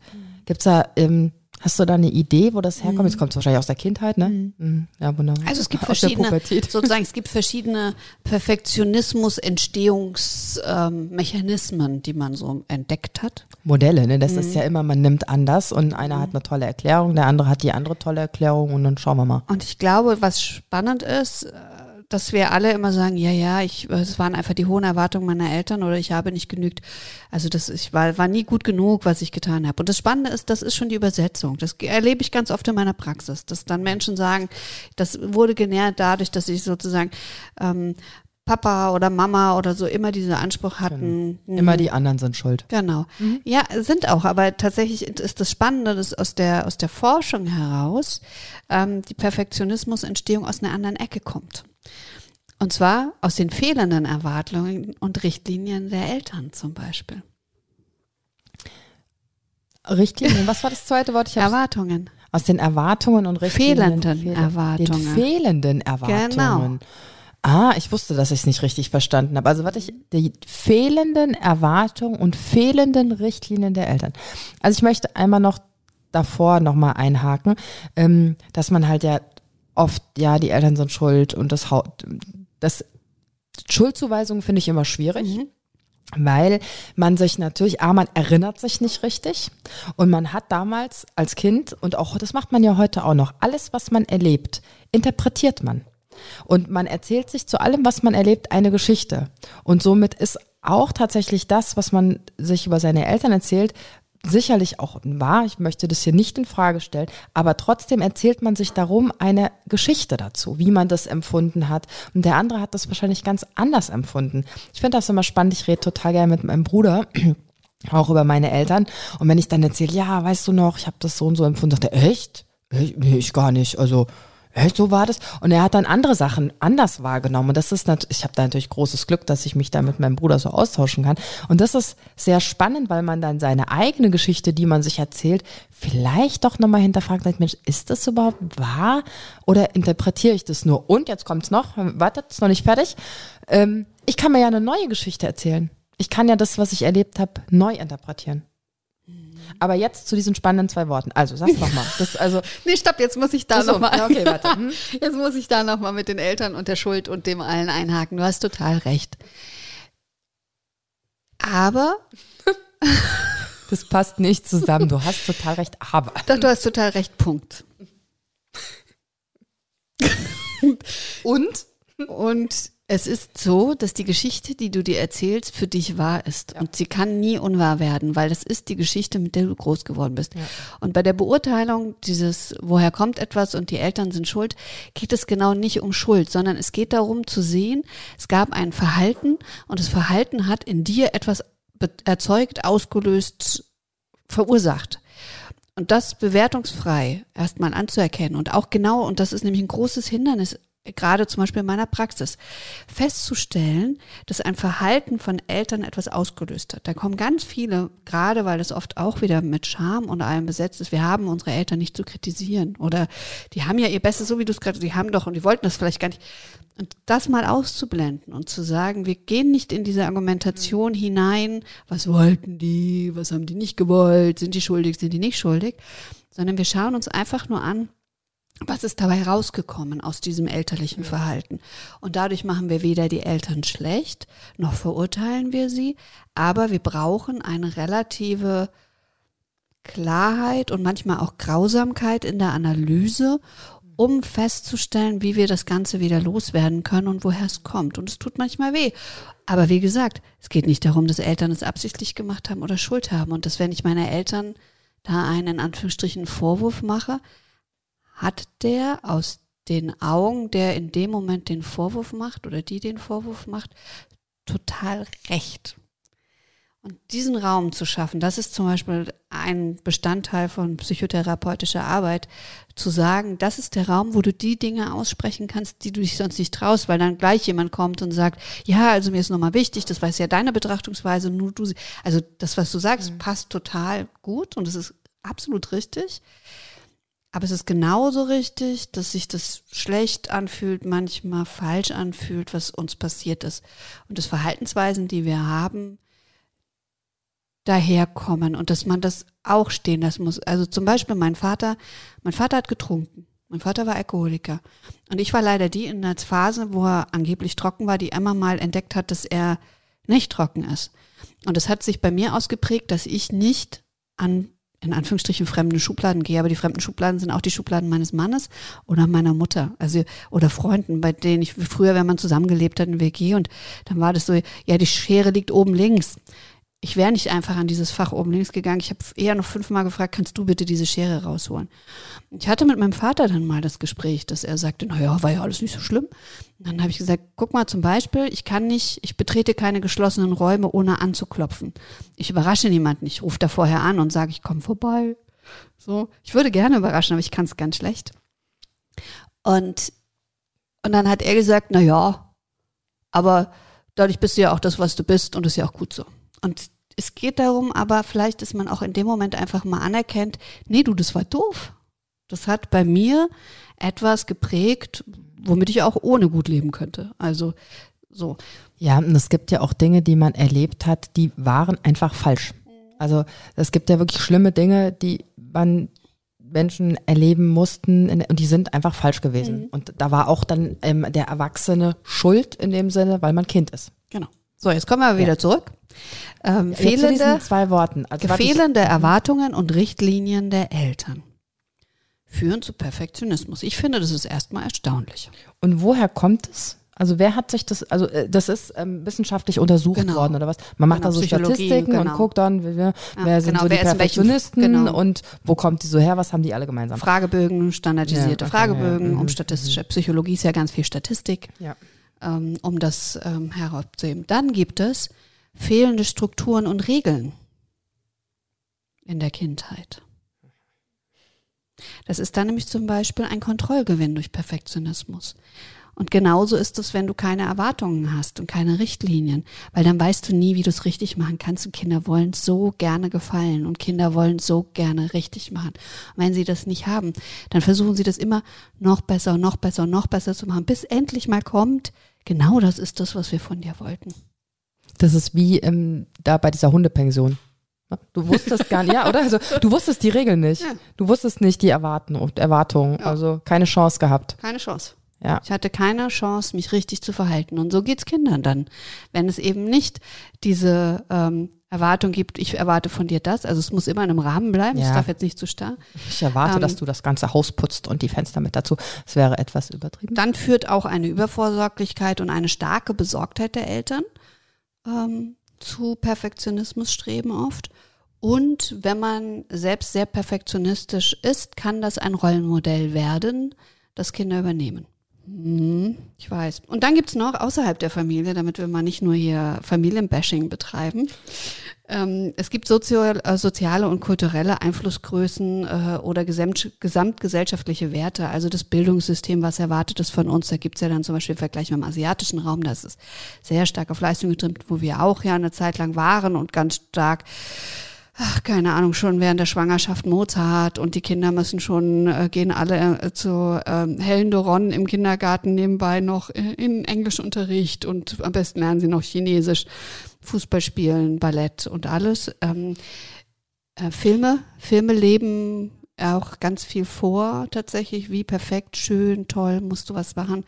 Gibt es da ähm, Hast du da eine Idee, wo das herkommt? Es mhm. kommt wahrscheinlich aus der Kindheit, ne? Mhm. mhm.
Ja, wunderbar. Also es gibt aus verschiedene, sozusagen, es gibt verschiedene Perfektionismus-Entstehungsmechanismen, die man so entdeckt hat.
Modelle, ne? Das mhm. ist ja immer, man nimmt anders und einer mhm. hat eine tolle Erklärung, der andere hat die andere tolle Erklärung und dann schauen wir mal.
Und ich glaube, was spannend ist, dass wir alle immer sagen, ja, ja, ich, es waren einfach die hohen Erwartungen meiner Eltern oder ich habe nicht genügt. Also das, ich war, war nie gut genug, was ich getan habe. Und das Spannende ist, das ist schon die Übersetzung. Das erlebe ich ganz oft in meiner Praxis, dass dann Menschen sagen, das wurde genährt dadurch, dass ich sozusagen ähm, Papa oder Mama oder so immer diesen Anspruch hatten.
Genau. Immer die anderen sind schuld.
Genau. Mhm. Ja, sind auch, aber tatsächlich ist das Spannende, dass aus der, aus der Forschung heraus ähm, die Perfektionismusentstehung aus einer anderen Ecke kommt. Und zwar aus den fehlenden Erwartungen und Richtlinien der Eltern zum Beispiel.
Richtlinien, was war das zweite Wort?
Ich Erwartungen.
Aus den Erwartungen und Richtlinien.
Fehlenden Fehl Erwartungen.
Den fehlenden Erwartungen. Genau. Ah, ich wusste, dass ich es nicht richtig verstanden habe. Also warte ich, die fehlenden Erwartungen und fehlenden Richtlinien der Eltern. Also ich möchte einmal noch davor nochmal einhaken, ähm, dass man halt ja oft, ja, die Eltern sind schuld und das haut, das Schuldzuweisung finde ich immer schwierig. Mhm. Weil man sich natürlich, ah, man erinnert sich nicht richtig und man hat damals als Kind und auch, das macht man ja heute auch noch, alles, was man erlebt, interpretiert man. Und man erzählt sich zu allem, was man erlebt, eine Geschichte. Und somit ist auch tatsächlich das, was man sich über seine Eltern erzählt, sicherlich auch wahr, ich möchte das hier nicht in Frage stellen, aber trotzdem erzählt man sich darum eine Geschichte dazu, wie man das empfunden hat. Und der andere hat das wahrscheinlich ganz anders empfunden. Ich finde das immer spannend, ich rede total gerne mit meinem Bruder [clears throat] auch über meine Eltern. Und wenn ich dann erzähle, ja, weißt du noch, ich habe das so und so empfunden, dachte, echt? Ich, ich gar nicht. Also so war das. Und er hat dann andere Sachen anders wahrgenommen. Und das ist natürlich, ich habe da natürlich großes Glück, dass ich mich da mit meinem Bruder so austauschen kann. Und das ist sehr spannend, weil man dann seine eigene Geschichte, die man sich erzählt, vielleicht doch nochmal hinterfragt, Mensch, ist das überhaupt wahr? Oder interpretiere ich das nur? Und jetzt kommt's noch, wartet, ist noch nicht fertig. Ähm, ich kann mir ja eine neue Geschichte erzählen. Ich kann ja das, was ich erlebt habe, neu interpretieren. Aber jetzt zu diesen spannenden zwei Worten. Also, sag's nochmal.
Also, [laughs] nee, stopp, jetzt muss ich da so, nochmal. Okay, warte. Hm? [laughs] Jetzt muss ich da nochmal mit den Eltern und der Schuld und dem allen einhaken. Du hast total recht. Aber. [laughs]
Das passt nicht zusammen. Du hast total recht, aber.
Doch, du hast total recht. Punkt.
Und?
Und es ist so, dass die Geschichte, die du dir erzählst, für dich wahr ist. Ja. Und sie kann nie unwahr werden, weil das ist die Geschichte, mit der du groß geworden bist. Ja. Und bei der Beurteilung dieses, woher kommt etwas und die Eltern sind schuld, geht es genau nicht um Schuld, sondern es geht darum zu sehen, es gab ein Verhalten und das Verhalten hat in dir etwas erzeugt, ausgelöst, verursacht. Und das bewertungsfrei erstmal anzuerkennen und auch genau, und das ist nämlich ein großes Hindernis gerade zum Beispiel in meiner Praxis, festzustellen, dass ein Verhalten von Eltern etwas ausgelöst hat. Da kommen ganz viele, gerade weil es oft auch wieder mit Scham und allem besetzt ist, wir haben unsere Eltern nicht zu kritisieren oder die haben ja ihr Bestes, so wie du es gerade, die haben doch und die wollten das vielleicht gar nicht. Und das mal auszublenden und zu sagen, wir gehen nicht in diese Argumentation hinein, was wollten die, was haben die nicht gewollt, sind die schuldig, sind die nicht schuldig, sondern wir schauen uns einfach nur an, was ist dabei rausgekommen aus diesem elterlichen Verhalten? Und dadurch machen wir weder die Eltern schlecht, noch verurteilen wir sie, aber wir brauchen eine relative Klarheit und manchmal auch Grausamkeit in der Analyse, um festzustellen, wie wir das Ganze wieder loswerden können und woher es kommt. Und es tut manchmal weh. Aber wie gesagt, es geht nicht darum, dass Eltern es absichtlich gemacht haben oder Schuld haben. Und dass wenn ich meine Eltern da einen in Anführungsstrichen Vorwurf mache, hat der aus den Augen, der in dem Moment den Vorwurf macht oder die den Vorwurf macht, total recht. Und diesen Raum zu schaffen, das ist zum Beispiel ein Bestandteil von psychotherapeutischer Arbeit, zu sagen, das ist der Raum, wo du die Dinge aussprechen kannst, die du dich sonst nicht traust, weil dann gleich jemand kommt und sagt, ja, also mir ist nochmal wichtig, das weiß ja deine Betrachtungsweise, nur du, also das, was du sagst, mhm. passt total gut und es ist absolut richtig. Aber es ist genauso richtig, dass sich das schlecht anfühlt, manchmal falsch anfühlt, was uns passiert ist. Und dass Verhaltensweisen, die wir haben, daherkommen und dass man das auch stehen lassen muss. Also zum Beispiel mein Vater, mein Vater hat getrunken. Mein Vater war Alkoholiker. Und ich war leider die in der Phase, wo er angeblich trocken war, die Emma mal entdeckt hat, dass er nicht trocken ist. Und es hat sich bei mir ausgeprägt, dass ich nicht an in Anführungsstrichen fremden Schubladen gehe, aber die fremden Schubladen sind auch die Schubladen meines Mannes oder meiner Mutter, also oder Freunden, bei denen ich früher, wenn man zusammengelebt hat in WG und dann war das so, ja, die Schere liegt oben links ich wäre nicht einfach an dieses Fach oben links gegangen. Ich habe eher noch fünfmal gefragt, kannst du bitte diese Schere rausholen? Ich hatte mit meinem Vater dann mal das Gespräch, dass er sagte, naja, war ja alles nicht so schlimm. Und dann habe ich gesagt, guck mal zum Beispiel, ich kann nicht, ich betrete keine geschlossenen Räume, ohne anzuklopfen. Ich überrasche niemanden. Ich rufe da vorher an und sage, ich komme vorbei. So, ich würde gerne überraschen, aber ich kann es ganz schlecht. Und, und dann hat er gesagt, na ja, aber dadurch bist du ja auch das, was du bist und ist ja auch gut so. Und es geht darum, aber vielleicht, dass man auch in dem Moment einfach mal anerkennt, nee, du, das war doof. Das hat bei mir etwas geprägt, womit ich auch ohne gut leben könnte. Also so.
Ja, und es gibt ja auch Dinge, die man erlebt hat, die waren einfach falsch. Also es gibt ja wirklich schlimme Dinge, die man Menschen erleben mussten und die sind einfach falsch gewesen. Mhm. Und da war auch dann ähm, der Erwachsene schuld in dem Sinne, weil man Kind ist.
Genau. So, jetzt kommen wir aber wieder ja. zurück.
Ähm, fehlende,
zwei Worten. Also fehlende Erwartungen und Richtlinien der Eltern führen zu Perfektionismus. Ich finde, das ist erstmal erstaunlich.
Und woher kommt es? Also wer hat sich das, also äh, das ist ähm, wissenschaftlich untersucht genau. worden oder was? Man macht genau, da so Statistiken genau. und guckt dann, wer, wer ja, sind genau, so die Perfektionisten genau. und wo kommt die so her, was haben die alle gemeinsam?
Fragebögen, standardisierte ja, okay, Fragebögen, ja, um mhm, statistische. Psychologie ist ja ganz viel Statistik, ja. Ähm, um das ähm, herauszuheben. Dann gibt es fehlende Strukturen und Regeln in der Kindheit. Das ist dann nämlich zum Beispiel ein Kontrollgewinn durch Perfektionismus. Und genauso ist es, wenn du keine Erwartungen hast und keine Richtlinien, weil dann weißt du nie, wie du es richtig machen kannst. Und Kinder wollen so gerne gefallen und Kinder wollen so gerne richtig machen. Und wenn sie das nicht haben, dann versuchen sie das immer noch besser, noch besser, noch besser zu machen, bis endlich mal kommt, genau das ist das, was wir von dir wollten.
Das ist wie ähm, da bei dieser Hundepension. Du wusstest gar nicht, ja, oder? Also du wusstest die Regeln nicht. Ja. Du wusstest nicht die Erwarten und Erwartungen. Ja. Also keine Chance gehabt.
Keine Chance. Ja. Ich hatte keine Chance, mich richtig zu verhalten. Und so geht's Kindern dann. Wenn es eben nicht diese ähm, Erwartung gibt, ich erwarte von dir das. Also es muss immer in einem Rahmen bleiben. Es darf jetzt nicht zu starr.
Ich erwarte, ähm, dass du das ganze Haus putzt und die Fenster mit dazu. Es wäre etwas übertrieben.
Dann führt auch eine Übervorsorglichkeit und eine starke Besorgtheit der Eltern ähm, zu Perfektionismus streben oft. Und wenn man selbst sehr perfektionistisch ist, kann das ein Rollenmodell werden, das Kinder übernehmen. Hm, ich weiß. Und dann gibt's noch außerhalb der Familie, damit wir mal nicht nur hier Familienbashing betreiben, Ähm, es gibt sozial, äh, soziale und kulturelle Einflussgrößen äh, oder gesamt, gesamtgesellschaftliche Werte, also das Bildungssystem, was erwartet es von uns. Da gibt es ja dann zum Beispiel im Vergleich mit dem asiatischen Raum, das ist sehr stark auf Leistung getrimmt, wo wir auch ja eine Zeit lang waren und ganz stark ach, keine Ahnung, schon während der Schwangerschaft Mozart und die Kinder müssen schon, äh, gehen alle äh, zu ähm, Helen Doron im Kindergarten nebenbei noch in Englischunterricht und am besten lernen sie noch Chinesisch, Fußball spielen, Ballett und alles. Ähm, äh, Filme, Filme leben auch ganz viel vor, tatsächlich, wie perfekt, schön, toll, musst du was machen.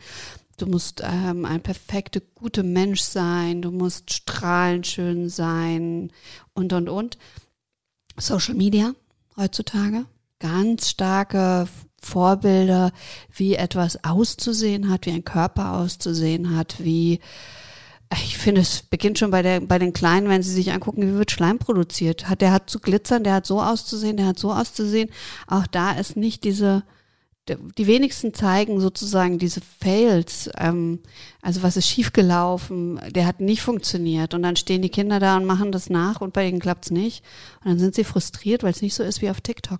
Du musst ähm, ein perfekte, gute Mensch sein, du musst strahlend schön sein und, und, und. Social Media heutzutage. Ganz starke Vorbilder, wie etwas auszusehen hat, wie ein Körper auszusehen hat, wie ich finde, es beginnt schon bei, der, bei den Kleinen, wenn sie sich angucken, wie wird Schleim produziert. Hat, der hat zu glitzern, der hat so auszusehen, der hat so auszusehen. Auch da ist nicht diese die wenigsten zeigen sozusagen diese Fails, ähm, also was ist schiefgelaufen, der hat nicht funktioniert und dann stehen die Kinder da und machen das nach und bei ihnen klappt's nicht und dann sind sie frustriert, weil es nicht so ist wie auf TikTok.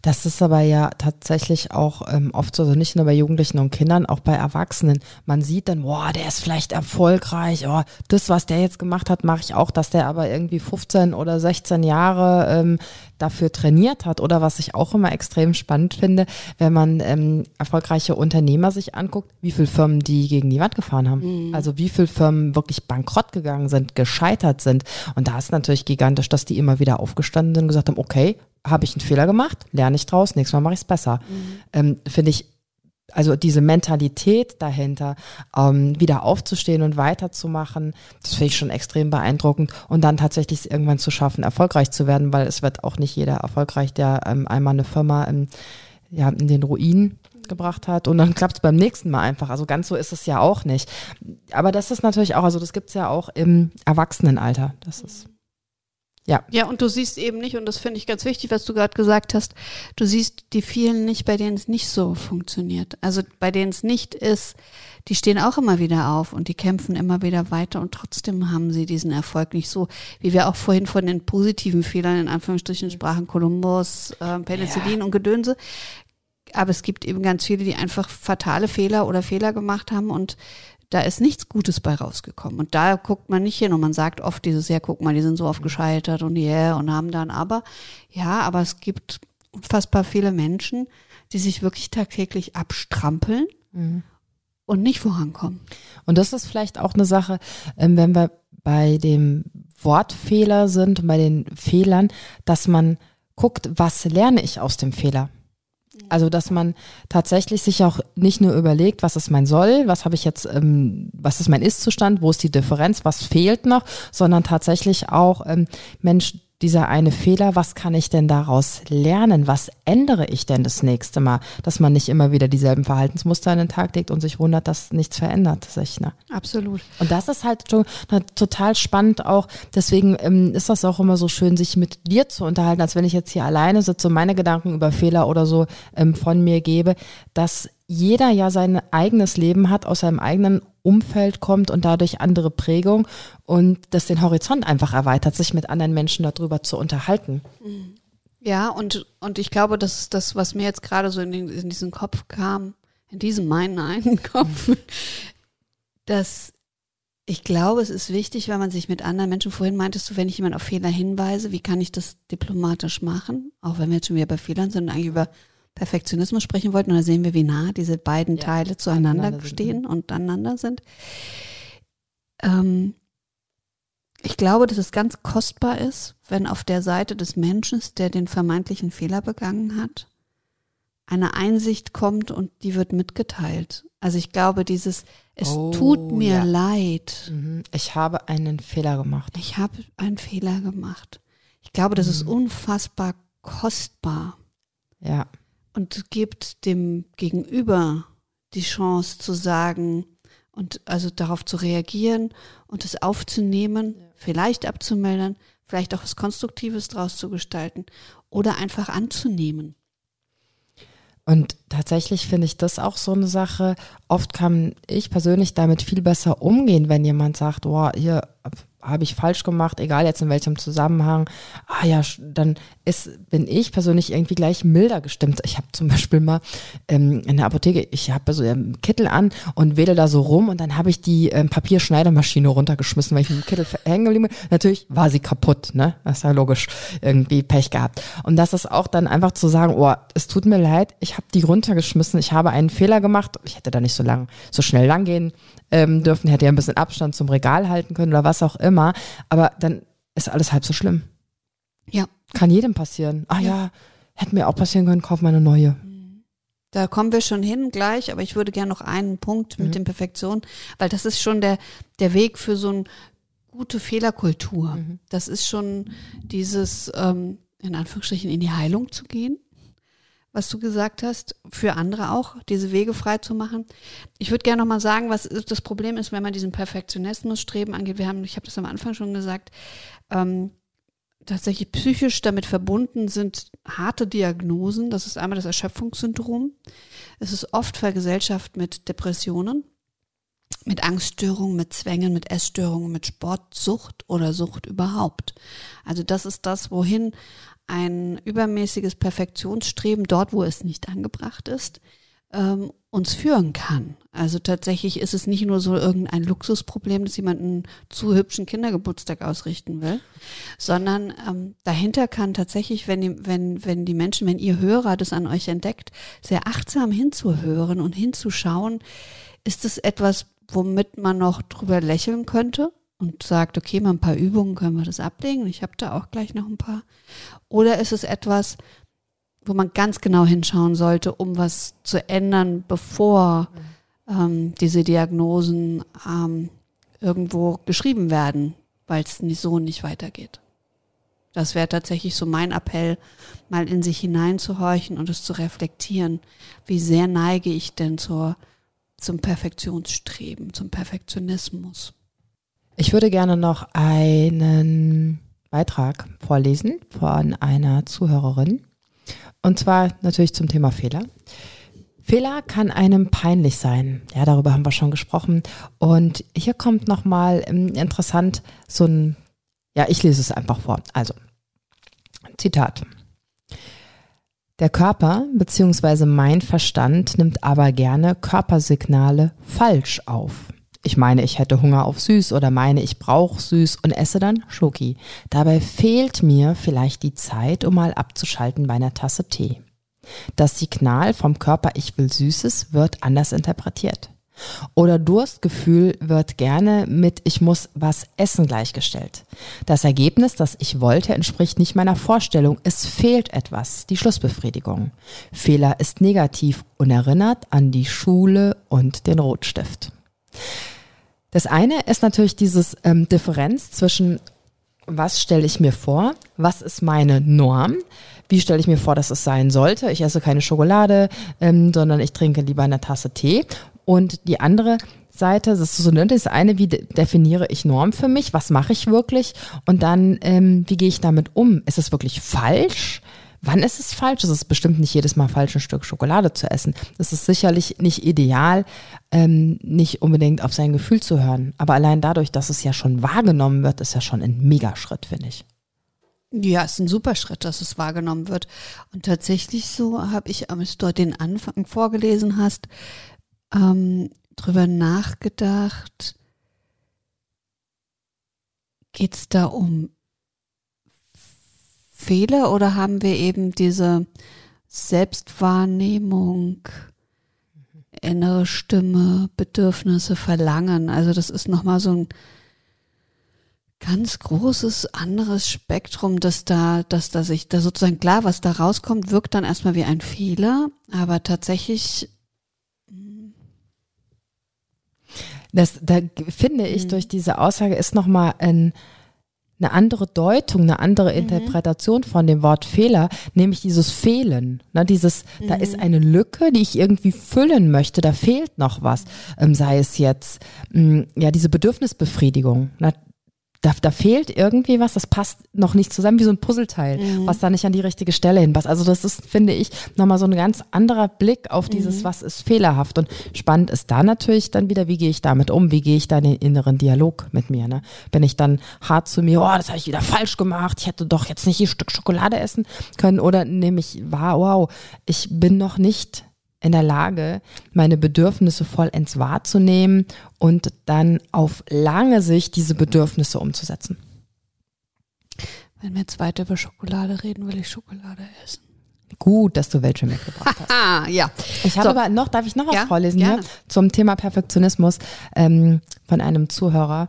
Das ist aber ja tatsächlich auch ähm, oft so, also nicht nur bei Jugendlichen und Kindern, auch bei Erwachsenen. Man sieht dann, boah, der ist vielleicht erfolgreich, oh, das, was der jetzt gemacht hat, mache ich auch, dass der aber irgendwie 15 oder 16 Jahre ähm, dafür trainiert hat. Oder was ich auch immer extrem spannend finde, wenn man ähm, erfolgreiche Unternehmer sich anguckt, wie viele Firmen die gegen die Wand gefahren haben. Mhm. Also wie viele Firmen wirklich bankrott gegangen sind, gescheitert sind. Und da ist natürlich gigantisch, dass die immer wieder aufgestanden sind und gesagt haben, okay, habe ich einen Fehler gemacht, lerne ich draus, nächstes Mal mache ich es besser. Mhm. Ähm, Finde ich, also diese Mentalität dahinter, ähm, wieder aufzustehen und weiterzumachen, das finde ich schon extrem beeindruckend und dann tatsächlich es irgendwann zu schaffen, erfolgreich zu werden, weil es wird auch nicht jeder erfolgreich, der ähm, einmal eine Firma ähm, ja, in den Ruin gebracht hat und dann klappt es beim nächsten Mal einfach. Also ganz so ist es ja auch nicht. Aber das ist natürlich auch, also das gibt es ja auch im Erwachsenenalter. Das ist
ja. Ja, und du siehst eben nicht, und das finde ich ganz wichtig, was du gerade gesagt hast, du siehst die vielen nicht, bei denen es nicht so funktioniert. Also bei denen es nicht ist, die stehen auch immer wieder auf und die kämpfen immer wieder weiter und trotzdem haben sie diesen Erfolg nicht so, wie wir auch vorhin von den positiven Fehlern in Anführungsstrichen sprachen, Kolumbus, äh, Penicillin ja. und Gedönse. Aber es gibt eben ganz viele, die einfach fatale Fehler oder Fehler gemacht haben und da ist nichts Gutes bei rausgekommen. Und da guckt man nicht hin und man sagt oft dieses, ja, guck mal, die sind so oft gescheitert und yeah und haben dann aber, ja, aber es gibt unfassbar viele Menschen, die sich wirklich tagtäglich abstrampeln mhm. und nicht vorankommen.
Und das ist vielleicht auch eine Sache, ähm, wenn wir bei dem Wortfehler sind und bei den Fehlern, dass man guckt, was lerne ich aus dem Fehler? Also, dass man tatsächlich sich auch nicht nur überlegt, was ist mein Soll, was habe ich jetzt, ähm, was ist mein Ist-Zustand, wo ist die Differenz, was fehlt noch, sondern tatsächlich auch, ähm, Mensch, dieser eine Fehler, was kann ich denn daraus lernen? Was ändere ich denn das nächste Mal? Dass man nicht immer wieder dieselben Verhaltensmuster an den Tag legt und sich wundert, dass nichts verändert sich. Ne?
Absolut.
Und das ist halt schon total spannend auch. Deswegen ähm, ist das auch immer so schön, sich mit dir zu unterhalten, als wenn ich jetzt hier alleine sitze und meine Gedanken über Fehler oder so ähm, von mir gebe, dass jeder ja sein eigenes Leben hat, aus seinem eigenen Umfeld kommt und dadurch andere Prägung und das den Horizont einfach erweitert, sich mit anderen Menschen darüber zu unterhalten.
Ja, und, und ich glaube, das ist das, was mir jetzt gerade so in, den, in diesen Kopf kam, in diesem meinen einen [laughs] Kopf, dass ich glaube, es ist wichtig, wenn man sich mit anderen Menschen, vorhin meintest du, wenn ich jemand auf Fehler hinweise, wie kann ich das diplomatisch machen? Auch wenn wir jetzt schon wieder bei Fehlern sind eigentlich über Perfektionismus sprechen wollten. Und da sehen wir, wie nah diese beiden ja, Teile zueinander stehen sind. und aneinander sind. Ähm, ich glaube, dass es ganz kostbar ist, wenn auf der Seite des Menschen, der den vermeintlichen Fehler begangen hat, eine Einsicht kommt und die wird mitgeteilt. Also ich glaube, dieses, es oh, tut mir ja. leid.
Mhm. Ich habe einen Fehler gemacht.
Ich habe einen Fehler gemacht. Ich glaube, das mhm. ist unfassbar kostbar.
Ja
und gibt dem Gegenüber die Chance zu sagen und also darauf zu reagieren und es aufzunehmen, ja. vielleicht abzumelden, vielleicht auch was Konstruktives draus zu gestalten oder einfach anzunehmen.
Und tatsächlich finde ich das auch so eine Sache. Oft kann ich persönlich damit viel besser umgehen, wenn jemand sagt, oh, hier habe ich falsch gemacht, egal jetzt in welchem Zusammenhang, ah ja, dann ist, bin ich persönlich irgendwie gleich milder gestimmt. Ich habe zum Beispiel mal ähm, in der Apotheke, ich habe so einen Kittel an und wedel da so rum und dann habe ich die ähm, Papierschneidermaschine runtergeschmissen, weil ich mit dem Kittel hängen geblieben bin. Natürlich war sie kaputt, ne? Das ist ja logisch, irgendwie Pech gehabt. Und das ist auch dann einfach zu sagen, oh, es tut mir leid, ich habe die runtergeschmissen, ich habe einen Fehler gemacht, ich hätte da nicht so lang, so schnell lang gehen ähm, dürfen, hätte ja ein bisschen Abstand zum Regal halten können oder was auch immer. Aber dann ist alles halb so schlimm.
Ja.
Kann jedem passieren. Ah ja, ja hätte mir auch passieren können, kauf mal eine neue.
Da kommen wir schon hin gleich, aber ich würde gerne noch einen Punkt mit mhm. dem Perfektion, weil das ist schon der, der Weg für so eine gute Fehlerkultur. Mhm. Das ist schon dieses, ähm, in Anführungsstrichen, in die Heilung zu gehen was du gesagt hast, für andere auch, diese Wege frei zu machen. Ich würde gerne nochmal sagen, was das Problem ist, wenn man diesen Perfektionismus-Streben angeht. Wir haben, ich habe das am Anfang schon gesagt, ähm, tatsächlich psychisch damit verbunden sind harte Diagnosen. Das ist einmal das Erschöpfungssyndrom. Es ist oft vergesellschaft mit Depressionen, mit Angststörungen, mit Zwängen, mit Essstörungen, mit Sportsucht oder Sucht überhaupt. Also das ist das, wohin ein übermäßiges Perfektionsstreben dort, wo es nicht angebracht ist, ähm, uns führen kann. Also tatsächlich ist es nicht nur so irgendein Luxusproblem, dass jemand einen zu hübschen Kindergeburtstag ausrichten will, sondern ähm, dahinter kann tatsächlich, wenn die, wenn, wenn die Menschen, wenn ihr Hörer das an euch entdeckt, sehr achtsam hinzuhören und hinzuschauen, ist es etwas, womit man noch drüber lächeln könnte? Und sagt, okay, mal ein paar Übungen können wir das ablegen. Ich habe da auch gleich noch ein paar. Oder ist es etwas, wo man ganz genau hinschauen sollte, um was zu ändern, bevor ähm, diese Diagnosen ähm, irgendwo geschrieben werden, weil es so nicht weitergeht. Das wäre tatsächlich so mein Appell, mal in sich hineinzuhorchen und es zu reflektieren. Wie sehr neige ich denn zur, zum Perfektionsstreben, zum Perfektionismus?
Ich würde gerne noch einen Beitrag vorlesen von einer Zuhörerin. Und zwar natürlich zum Thema Fehler. Fehler kann einem peinlich sein. Ja, darüber haben wir schon gesprochen. Und hier kommt nochmal ähm, interessant so ein, ja, ich lese es einfach vor. Also, Zitat. Der Körper bzw. mein Verstand nimmt aber gerne Körpersignale falsch auf. Ich meine, ich hätte Hunger auf süß oder meine, ich brauche süß und esse dann Schoki. Dabei fehlt mir vielleicht die Zeit, um mal abzuschalten bei einer Tasse Tee. Das Signal vom Körper Ich will Süßes wird anders interpretiert. Oder Durstgefühl wird gerne mit Ich muss was essen gleichgestellt. Das Ergebnis, das ich wollte, entspricht nicht meiner Vorstellung. Es fehlt etwas, die Schlussbefriedigung. Fehler ist negativ und erinnert an die Schule und den Rotstift. Das eine ist natürlich dieses ähm, Differenz zwischen, was stelle ich mir vor, was ist meine Norm, wie stelle ich mir vor, dass es sein sollte. Ich esse keine Schokolade, ähm, sondern ich trinke lieber eine Tasse Tee. Und die andere Seite, das ist so ne, das eine, wie definiere ich Norm für mich, was mache ich wirklich und dann, ähm, wie gehe ich damit um? Ist es wirklich falsch? Wann ist es falsch? Es ist bestimmt nicht jedes Mal falsch, ein Stück Schokolade zu essen. Es ist sicherlich nicht ideal, ähm, nicht unbedingt auf sein Gefühl zu hören. Aber allein dadurch, dass es ja schon wahrgenommen wird, ist ja schon ein Megaschritt, finde ich.
Ja, ist ein super Schritt, dass es wahrgenommen wird. Und tatsächlich so habe ich, als du den Anfang vorgelesen hast, ähm, drüber nachgedacht. Geht es da um Fehler oder haben wir eben diese Selbstwahrnehmung, innere Stimme, Bedürfnisse, Verlangen? Also das ist nochmal so ein ganz großes anderes Spektrum, dass da, dass da sich, da sozusagen klar, was da rauskommt, wirkt dann erstmal wie ein Fehler, aber tatsächlich
das, da finde ich, mhm. durch diese Aussage ist nochmal ein, eine andere Deutung, eine andere mhm. Interpretation von dem Wort Fehler, nämlich dieses Fehlen. Ne, dieses, mhm. da ist eine Lücke, die ich irgendwie füllen möchte, da fehlt noch was. Ähm, sei es jetzt, mh, mm, ja, diese Bedürfnisbefriedigung. Ne, da, da fehlt irgendwie was, das passt noch nicht zusammen wie so ein Puzzleteil,
Mhm.
was da nicht an die richtige Stelle hinpasst. Also das ist, finde ich, nochmal so ein ganz anderer Blick auf dieses,
Mhm.
was ist fehlerhaft. Und spannend ist da natürlich dann wieder, wie gehe ich damit um, wie gehe ich da in den inneren Dialog mit mir. Ne? Bin ich dann hart zu mir, oh, das habe ich wieder falsch gemacht, ich hätte doch jetzt nicht ein Stück Schokolade essen können oder nehme ich wahr, wow, ich bin noch nicht in der Lage, meine Bedürfnisse vollends wahrzunehmen und dann auf lange Sicht diese Bedürfnisse umzusetzen.
Wenn wir jetzt weiter über Schokolade reden, will ich Schokolade essen.
Gut, dass du welche mitgebracht hast. [laughs]
Ah, ja.
Ich habe
So.
aber noch, darf ich noch was
Ja,
vorlesen
gerne.
hier zum Thema Perfektionismus ähm, von einem Zuhörer.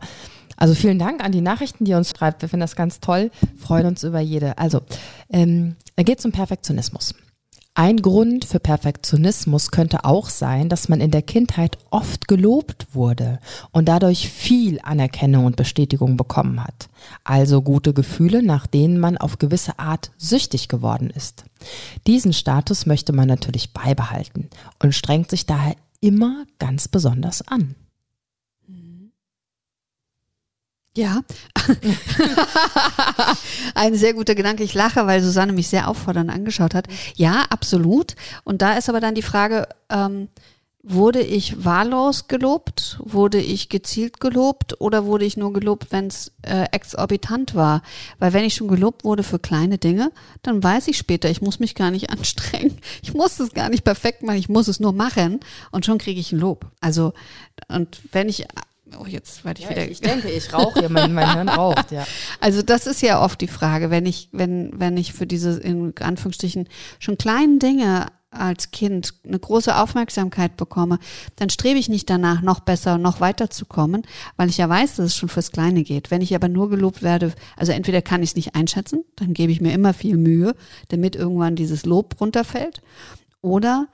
Also vielen Dank an die Nachrichten, die ihr uns schreibt. Wir finden das ganz toll, freuen uns über jede. Also, ähm, er geht zum Perfektionismus. Ein Grund für Perfektionismus könnte auch sein, dass man in der Kindheit oft gelobt wurde und dadurch viel Anerkennung und Bestätigung bekommen hat. Also gute Gefühle, nach denen man auf gewisse Art süchtig geworden ist. Diesen Status möchte man natürlich beibehalten und strengt sich daher immer ganz besonders an.
Ja. [laughs] Ein sehr guter Gedanke. Ich lache, weil Susanne mich sehr auffordernd angeschaut hat. Ja, absolut. Und da ist aber dann die Frage, ähm, wurde ich wahllos gelobt? Wurde ich gezielt gelobt? Oder wurde ich nur gelobt, wenn es äh, exorbitant war? Weil wenn ich schon gelobt wurde für kleine Dinge, dann weiß ich später, ich muss mich gar nicht [laughs] anstrengen. Ich muss es gar nicht perfekt machen, ich muss es nur machen und schon kriege ich ein Lob. Also, und wenn ich, oh, jetzt werde ich wieder.
denke, ich rauche hier, mein, mein Hirn [laughs] raucht, ja.
Also das ist ja oft die Frage, wenn ich, wenn, wenn ich für diese in Anführungsstrichen schon kleinen Dinge als Kind eine große Aufmerksamkeit bekomme, dann strebe ich nicht danach, noch besser, noch weiter zu kommen, weil ich ja weiß, dass es schon fürs Kleine geht. Wenn ich aber nur gelobt werde, also entweder kann ich es nicht einschätzen, dann gebe ich mir immer viel Mühe, damit irgendwann dieses Lob runterfällt, oder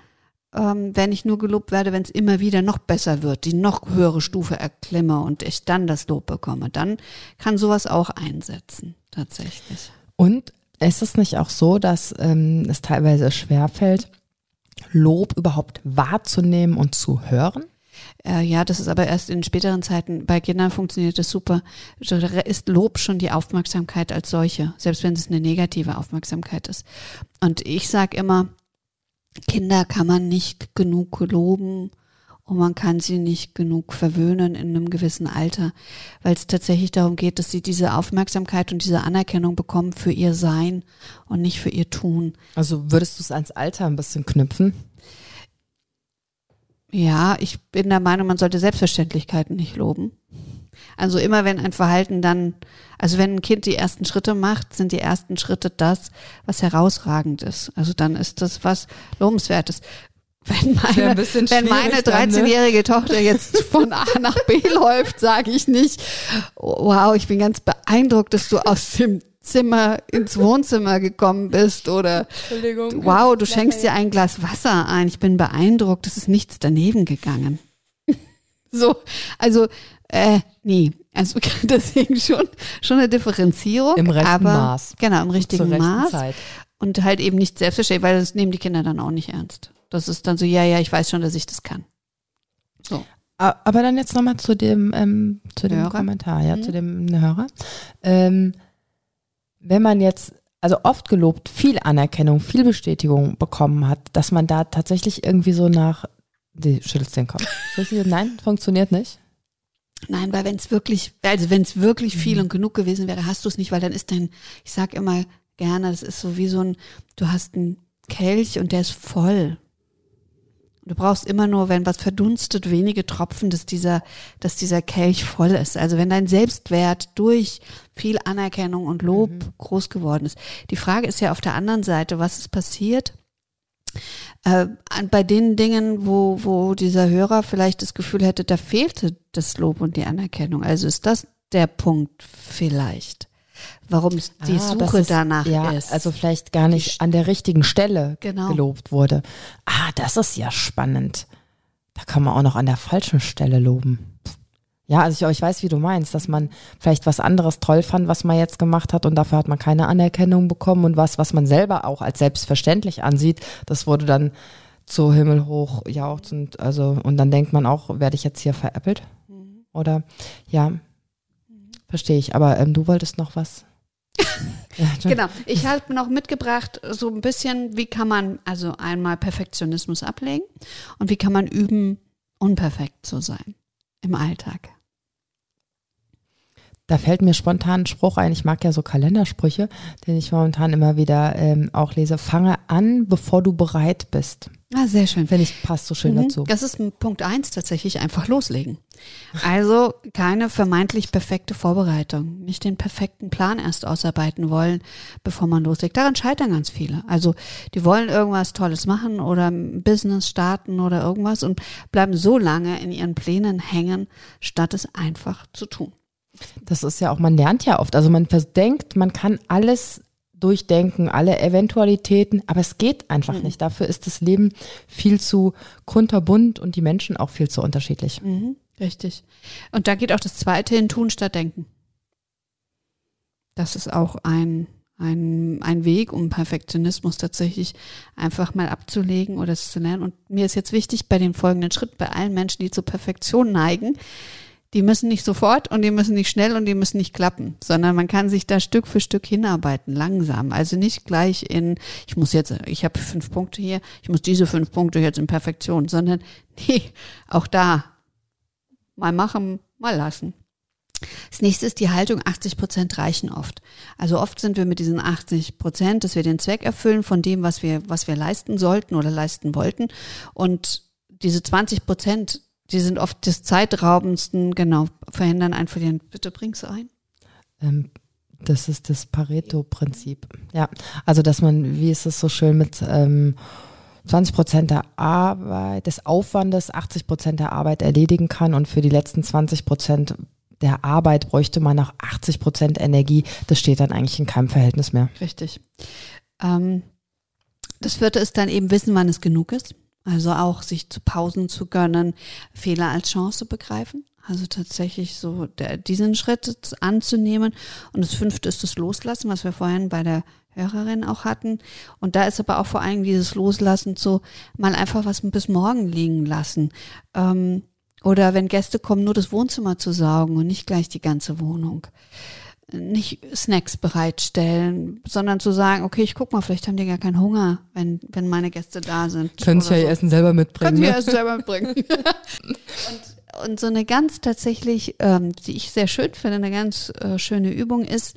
ähm, wenn ich nur gelobt werde, wenn es immer wieder noch besser wird, die noch höhere Stufe erklimme und ich dann das Lob bekomme, dann kann sowas auch einsetzen, tatsächlich.
Und ist es nicht auch so, dass ähm, es teilweise schwerfällt, Lob überhaupt wahrzunehmen und zu hören?
Äh, ja, das ist aber erst in späteren Zeiten. Bei Kindern funktioniert das super. Da ist Lob schon die Aufmerksamkeit als solche, selbst wenn es eine negative Aufmerksamkeit ist. Und ich sage immer, Kinder kann man nicht genug loben und man kann sie nicht genug verwöhnen in einem gewissen Alter, weil es tatsächlich darum geht, dass sie diese Aufmerksamkeit und diese Anerkennung bekommen für ihr Sein und nicht für ihr Tun.
Also würdest du es ans Alter ein bisschen knüpfen?
Ja, ich bin der Meinung, man sollte Selbstverständlichkeiten nicht loben. Also immer wenn ein Verhalten dann, also wenn ein Kind die ersten Schritte macht, sind die ersten Schritte das, was herausragend ist. Also dann ist das was lobenswertes. Wenn meine, wenn meine
schwierig dann, ne?
13-jährige Tochter jetzt von A nach B [laughs] läuft, sage ich nicht, wow, ich bin ganz beeindruckt, dass du aus dem Zimmer ins Wohnzimmer gekommen bist oder
Entschuldigung.
wow, du schenkst dir ein Glas Wasser ein. Ich bin beeindruckt, es ist nichts daneben gegangen. [laughs] so, also äh, nee, also [laughs] deswegen schon schon eine Differenzierung,
Im rechten
aber
Maß.
genau im richtigen Maß
Zeit.
und halt eben nicht selbstverständlich, weil das nehmen die Kinder dann auch nicht ernst. Das ist dann so, ja, ja, ich weiß schon, dass ich das kann. So.
Aber dann jetzt nochmal zu dem, ähm, zu dem
Hörer?
Kommentar, ja,
Mhm.
zu dem Hörer. Ähm, wenn man jetzt, also oft gelobt, viel Anerkennung, viel Bestätigung bekommen hat, dass man da tatsächlich irgendwie so nach, die schüttelst den Kopf. [laughs] Nein, funktioniert nicht.
Nein, weil wenn es wirklich, also wenn es wirklich
Mhm.
viel und genug gewesen wäre, hast du es nicht, weil dann ist dein, ich sag immer gerne, das ist so wie so ein, du hast einen Kelch und der ist voll. Du brauchst immer nur, wenn was verdunstet, wenige Tropfen, dass dieser, dass dieser Kelch voll ist. Also wenn dein Selbstwert durch viel Anerkennung und Lob groß geworden ist. Die Frage ist ja auf der anderen Seite, was ist passiert? Äh, bei den Dingen, wo, wo dieser Hörer vielleicht das Gefühl hätte, da fehlte das Lob und die Anerkennung. Also ist das der Punkt vielleicht, warum die
Ah,
Suche
ist-
danach
ja,
ist.
Also vielleicht gar nicht an der richtigen Stelle
Genau.
gelobt wurde. Ah, das ist ja spannend. Da kann man auch noch an der falschen Stelle loben. Ja, also ich, ich weiß, wie du meinst, dass man vielleicht was anderes toll fand, was man jetzt gemacht hat und dafür hat man keine Anerkennung bekommen und was, was man selber auch als selbstverständlich ansieht, das wurde dann zu himmelhoch jauchzend, also und dann denkt man auch, werde ich jetzt hier veräppelt? Oder ja, Verstehe ich. Aber ähm, du wolltest noch was? [laughs]
ja, genau. Ich habe noch mitgebracht, so ein bisschen, wie kann man also einmal Perfektionismus ablegen und wie kann man üben, unperfekt zu sein im Alltag.
Da fällt mir spontan ein Spruch ein. Ich mag ja so Kalendersprüche, den ich momentan immer wieder ähm, auch lese. Fange an, bevor du bereit bist.
Ah, sehr schön.
Finde ich, passt so schön mhm. dazu.
Das ist Punkt eins tatsächlich, einfach loslegen. Also keine vermeintlich perfekte Vorbereitung. Nicht den perfekten Plan erst ausarbeiten wollen, bevor man loslegt. Daran scheitern ganz viele. Also die wollen irgendwas Tolles machen oder ein Business starten oder irgendwas und bleiben so lange in ihren Plänen hängen, statt es einfach zu tun.
Das ist ja auch, man lernt ja oft. Also man denkt, man kann alles durchdenken, alle Eventualitäten, aber es geht einfach mhm. nicht. Dafür ist das Leben viel zu kunterbunt und die Menschen auch viel zu unterschiedlich.
Mhm, richtig. Und da geht auch das zweite in Tun statt Denken. Das ist auch ein, ein, ein Weg, um Perfektionismus tatsächlich einfach mal abzulegen oder es zu lernen. Und mir ist jetzt wichtig, bei dem folgenden Schritt, bei allen Menschen, die zur Perfektion neigen, die müssen nicht sofort und die müssen nicht schnell und die müssen nicht klappen, sondern man kann sich da Stück für Stück hinarbeiten, langsam. Also nicht gleich in, ich muss jetzt, ich habe fünf Punkte hier, ich muss diese fünf Punkte jetzt in Perfektion, sondern [laughs] nee, auch da mal machen, mal lassen. Das nächste ist die Haltung, 80 Prozent reichen oft. Also oft sind wir mit diesen 80 Prozent, dass wir den Zweck erfüllen von dem, was wir, was wir leisten sollten oder leisten wollten. Und diese 20 Prozent, die sind oft des zeitraubendsten, genau, verhindern ein Verlieren. Bitte bring's ein.
Ähm, das ist das Pareto-Prinzip. Ja, also dass man, wie ist es so schön mit ähm, 20 Prozent der Arbeit, des Aufwandes 80 Prozent der Arbeit erledigen kann und für die letzten 20 Prozent der Arbeit bräuchte man noch 80 Prozent Energie. Das steht dann eigentlich in keinem Verhältnis mehr.
Richtig. Ähm, das vierte ist dann eben wissen, wann es genug ist. Also auch sich zu Pausen zu gönnen, Fehler als Chance begreifen. Also tatsächlich so der, diesen Schritt anzunehmen. Und das fünfte ist das Loslassen, was wir vorhin bei der Hörerin auch hatten. Und da ist aber auch vor allem dieses Loslassen so mal einfach was bis morgen liegen lassen. Ähm, oder wenn Gäste kommen, nur das Wohnzimmer zu saugen und nicht gleich die ganze Wohnung nicht Snacks bereitstellen, sondern zu sagen, okay, ich guck mal, vielleicht haben die gar keinen Hunger, wenn, wenn meine Gäste da sind.
Können sie ja so. ihr Essen selber mitbringen. Können
sie ihr Essen selber [laughs] mitbringen. und, und so eine ganz tatsächlich, ähm, die ich sehr schön finde, eine ganz äh, schöne Übung ist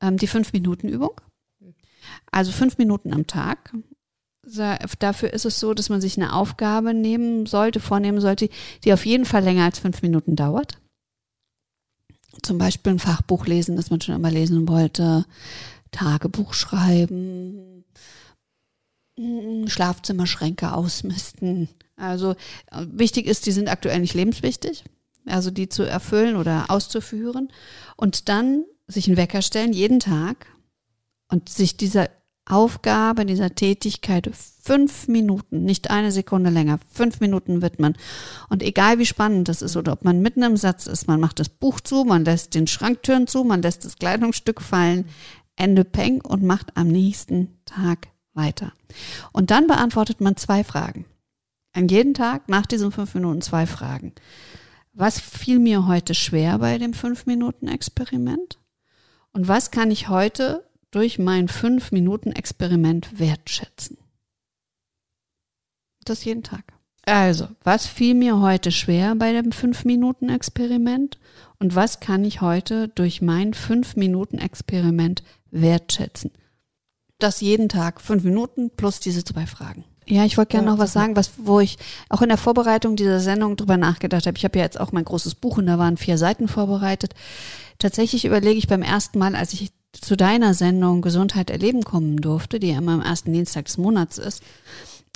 ähm, die Fünf-Minuten-Übung. Also fünf Minuten am Tag. Dafür ist es so, dass man sich eine Aufgabe nehmen sollte, vornehmen sollte, die auf jeden Fall länger als fünf Minuten dauert zum Beispiel ein Fachbuch lesen, das man schon immer lesen wollte, Tagebuch schreiben, mm, Schlafzimmerschränke ausmisten. Also äh, wichtig ist, die sind aktuell nicht lebenswichtig, also die zu erfüllen oder auszuführen und dann sich einen Wecker stellen jeden Tag und sich dieser Aufgabe, dieser Tätigkeit fünf Minuten, nicht eine Sekunde länger, fünf Minuten widmen. Und egal wie spannend das ist oder ob man mitten im Satz ist, man macht das Buch zu, man lässt den Schranktüren zu, man lässt das Kleidungsstück fallen, Ende Peng und macht am nächsten Tag weiter. Und dann beantwortet man zwei Fragen. An jeden Tag nach diesen fünf Minuten zwei Fragen. Was fiel mir heute schwer bei dem fünf Minuten Experiment? Und was kann ich heute durch mein fünf Minuten Experiment wertschätzen. Das jeden Tag. Also, was fiel mir heute schwer bei dem fünf Minuten Experiment und was kann ich heute durch mein fünf Minuten Experiment wertschätzen? Das jeden Tag fünf Minuten plus diese zwei Fragen. Ja, ich wollte gerne ja, noch was sagen, was, wo ich auch in der Vorbereitung dieser Sendung drüber nachgedacht habe. Ich habe ja jetzt auch mein großes Buch und da waren vier Seiten vorbereitet. Tatsächlich überlege ich beim ersten Mal, als ich zu deiner Sendung Gesundheit erleben kommen durfte, die ja immer am ersten Dienstag des Monats ist.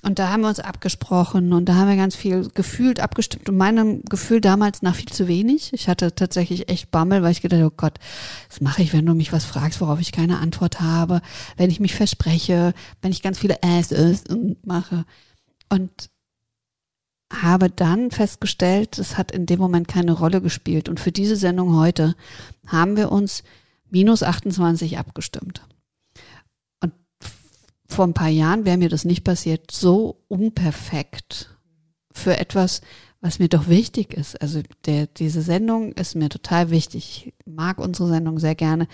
Und da haben wir uns abgesprochen und da haben wir ganz viel gefühlt abgestimmt und meinem Gefühl damals nach viel zu wenig. Ich hatte tatsächlich echt Bammel, weil ich gedacht, oh Gott, was mache ich, wenn du mich was fragst, worauf ich keine Antwort habe, wenn ich mich verspreche, wenn ich ganz viele Äs und mache. Und habe dann festgestellt, es hat in dem Moment keine Rolle gespielt. Und für diese Sendung heute haben wir uns minus 28 abgestimmt. Vor ein paar Jahren wäre mir das nicht passiert, so unperfekt für etwas, was mir doch wichtig ist. Also der, diese Sendung ist mir total wichtig. Ich mag unsere Sendung sehr gerne.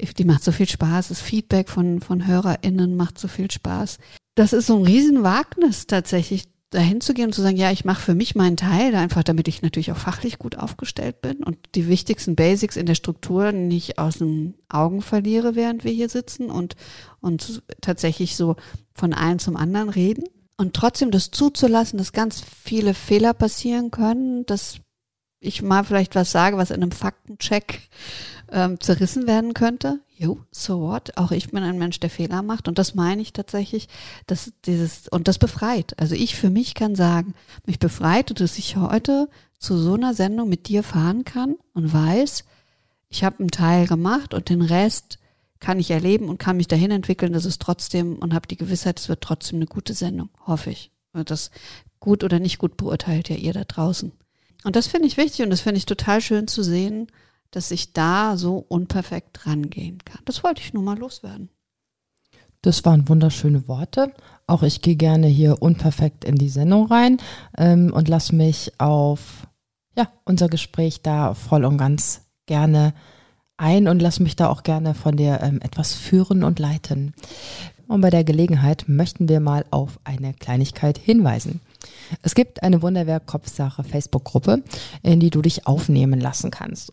Die macht so viel Spaß. Das Feedback von, von HörerInnen macht so viel Spaß. Das ist so ein Riesenwagnis tatsächlich, dahin zu gehen und zu sagen, ja, ich mache für mich meinen Teil, einfach damit ich natürlich auch fachlich gut aufgestellt bin und die wichtigsten Basics in der Struktur nicht aus den Augen verliere, während wir hier sitzen und, und tatsächlich so von einem zum anderen reden. Und trotzdem das zuzulassen, dass ganz viele Fehler passieren können, dass ich mal vielleicht was sage, was in einem Faktencheck ähm, zerrissen werden könnte. Jo, so what? Auch ich bin ein Mensch, der Fehler macht. Und das meine ich tatsächlich, dass dieses, und das befreit. Also ich für mich kann sagen, mich befreit, dass ich heute zu so einer Sendung mit dir fahren kann und weiß, ich habe einen Teil gemacht und den Rest kann ich erleben und kann mich dahin entwickeln, dass es trotzdem und habe die Gewissheit, es wird trotzdem eine gute Sendung, hoffe ich. Das gut oder nicht gut beurteilt ja ihr da draußen. Und das finde ich wichtig und das finde ich total schön zu sehen, dass ich da so unperfekt rangehen kann. Das wollte ich nur mal loswerden.
Das waren wunderschöne Worte. Auch ich gehe gerne hier unperfekt in die Sendung rein ähm, und lasse mich auf ja, unser Gespräch da voll und ganz gerne ein und lass mich da auch gerne von dir ähm, etwas führen und leiten. Und bei der Gelegenheit möchten wir mal auf eine Kleinigkeit hinweisen. Es gibt eine Wunderwerk Kopfsache Facebook-Gruppe, in die du dich aufnehmen lassen kannst.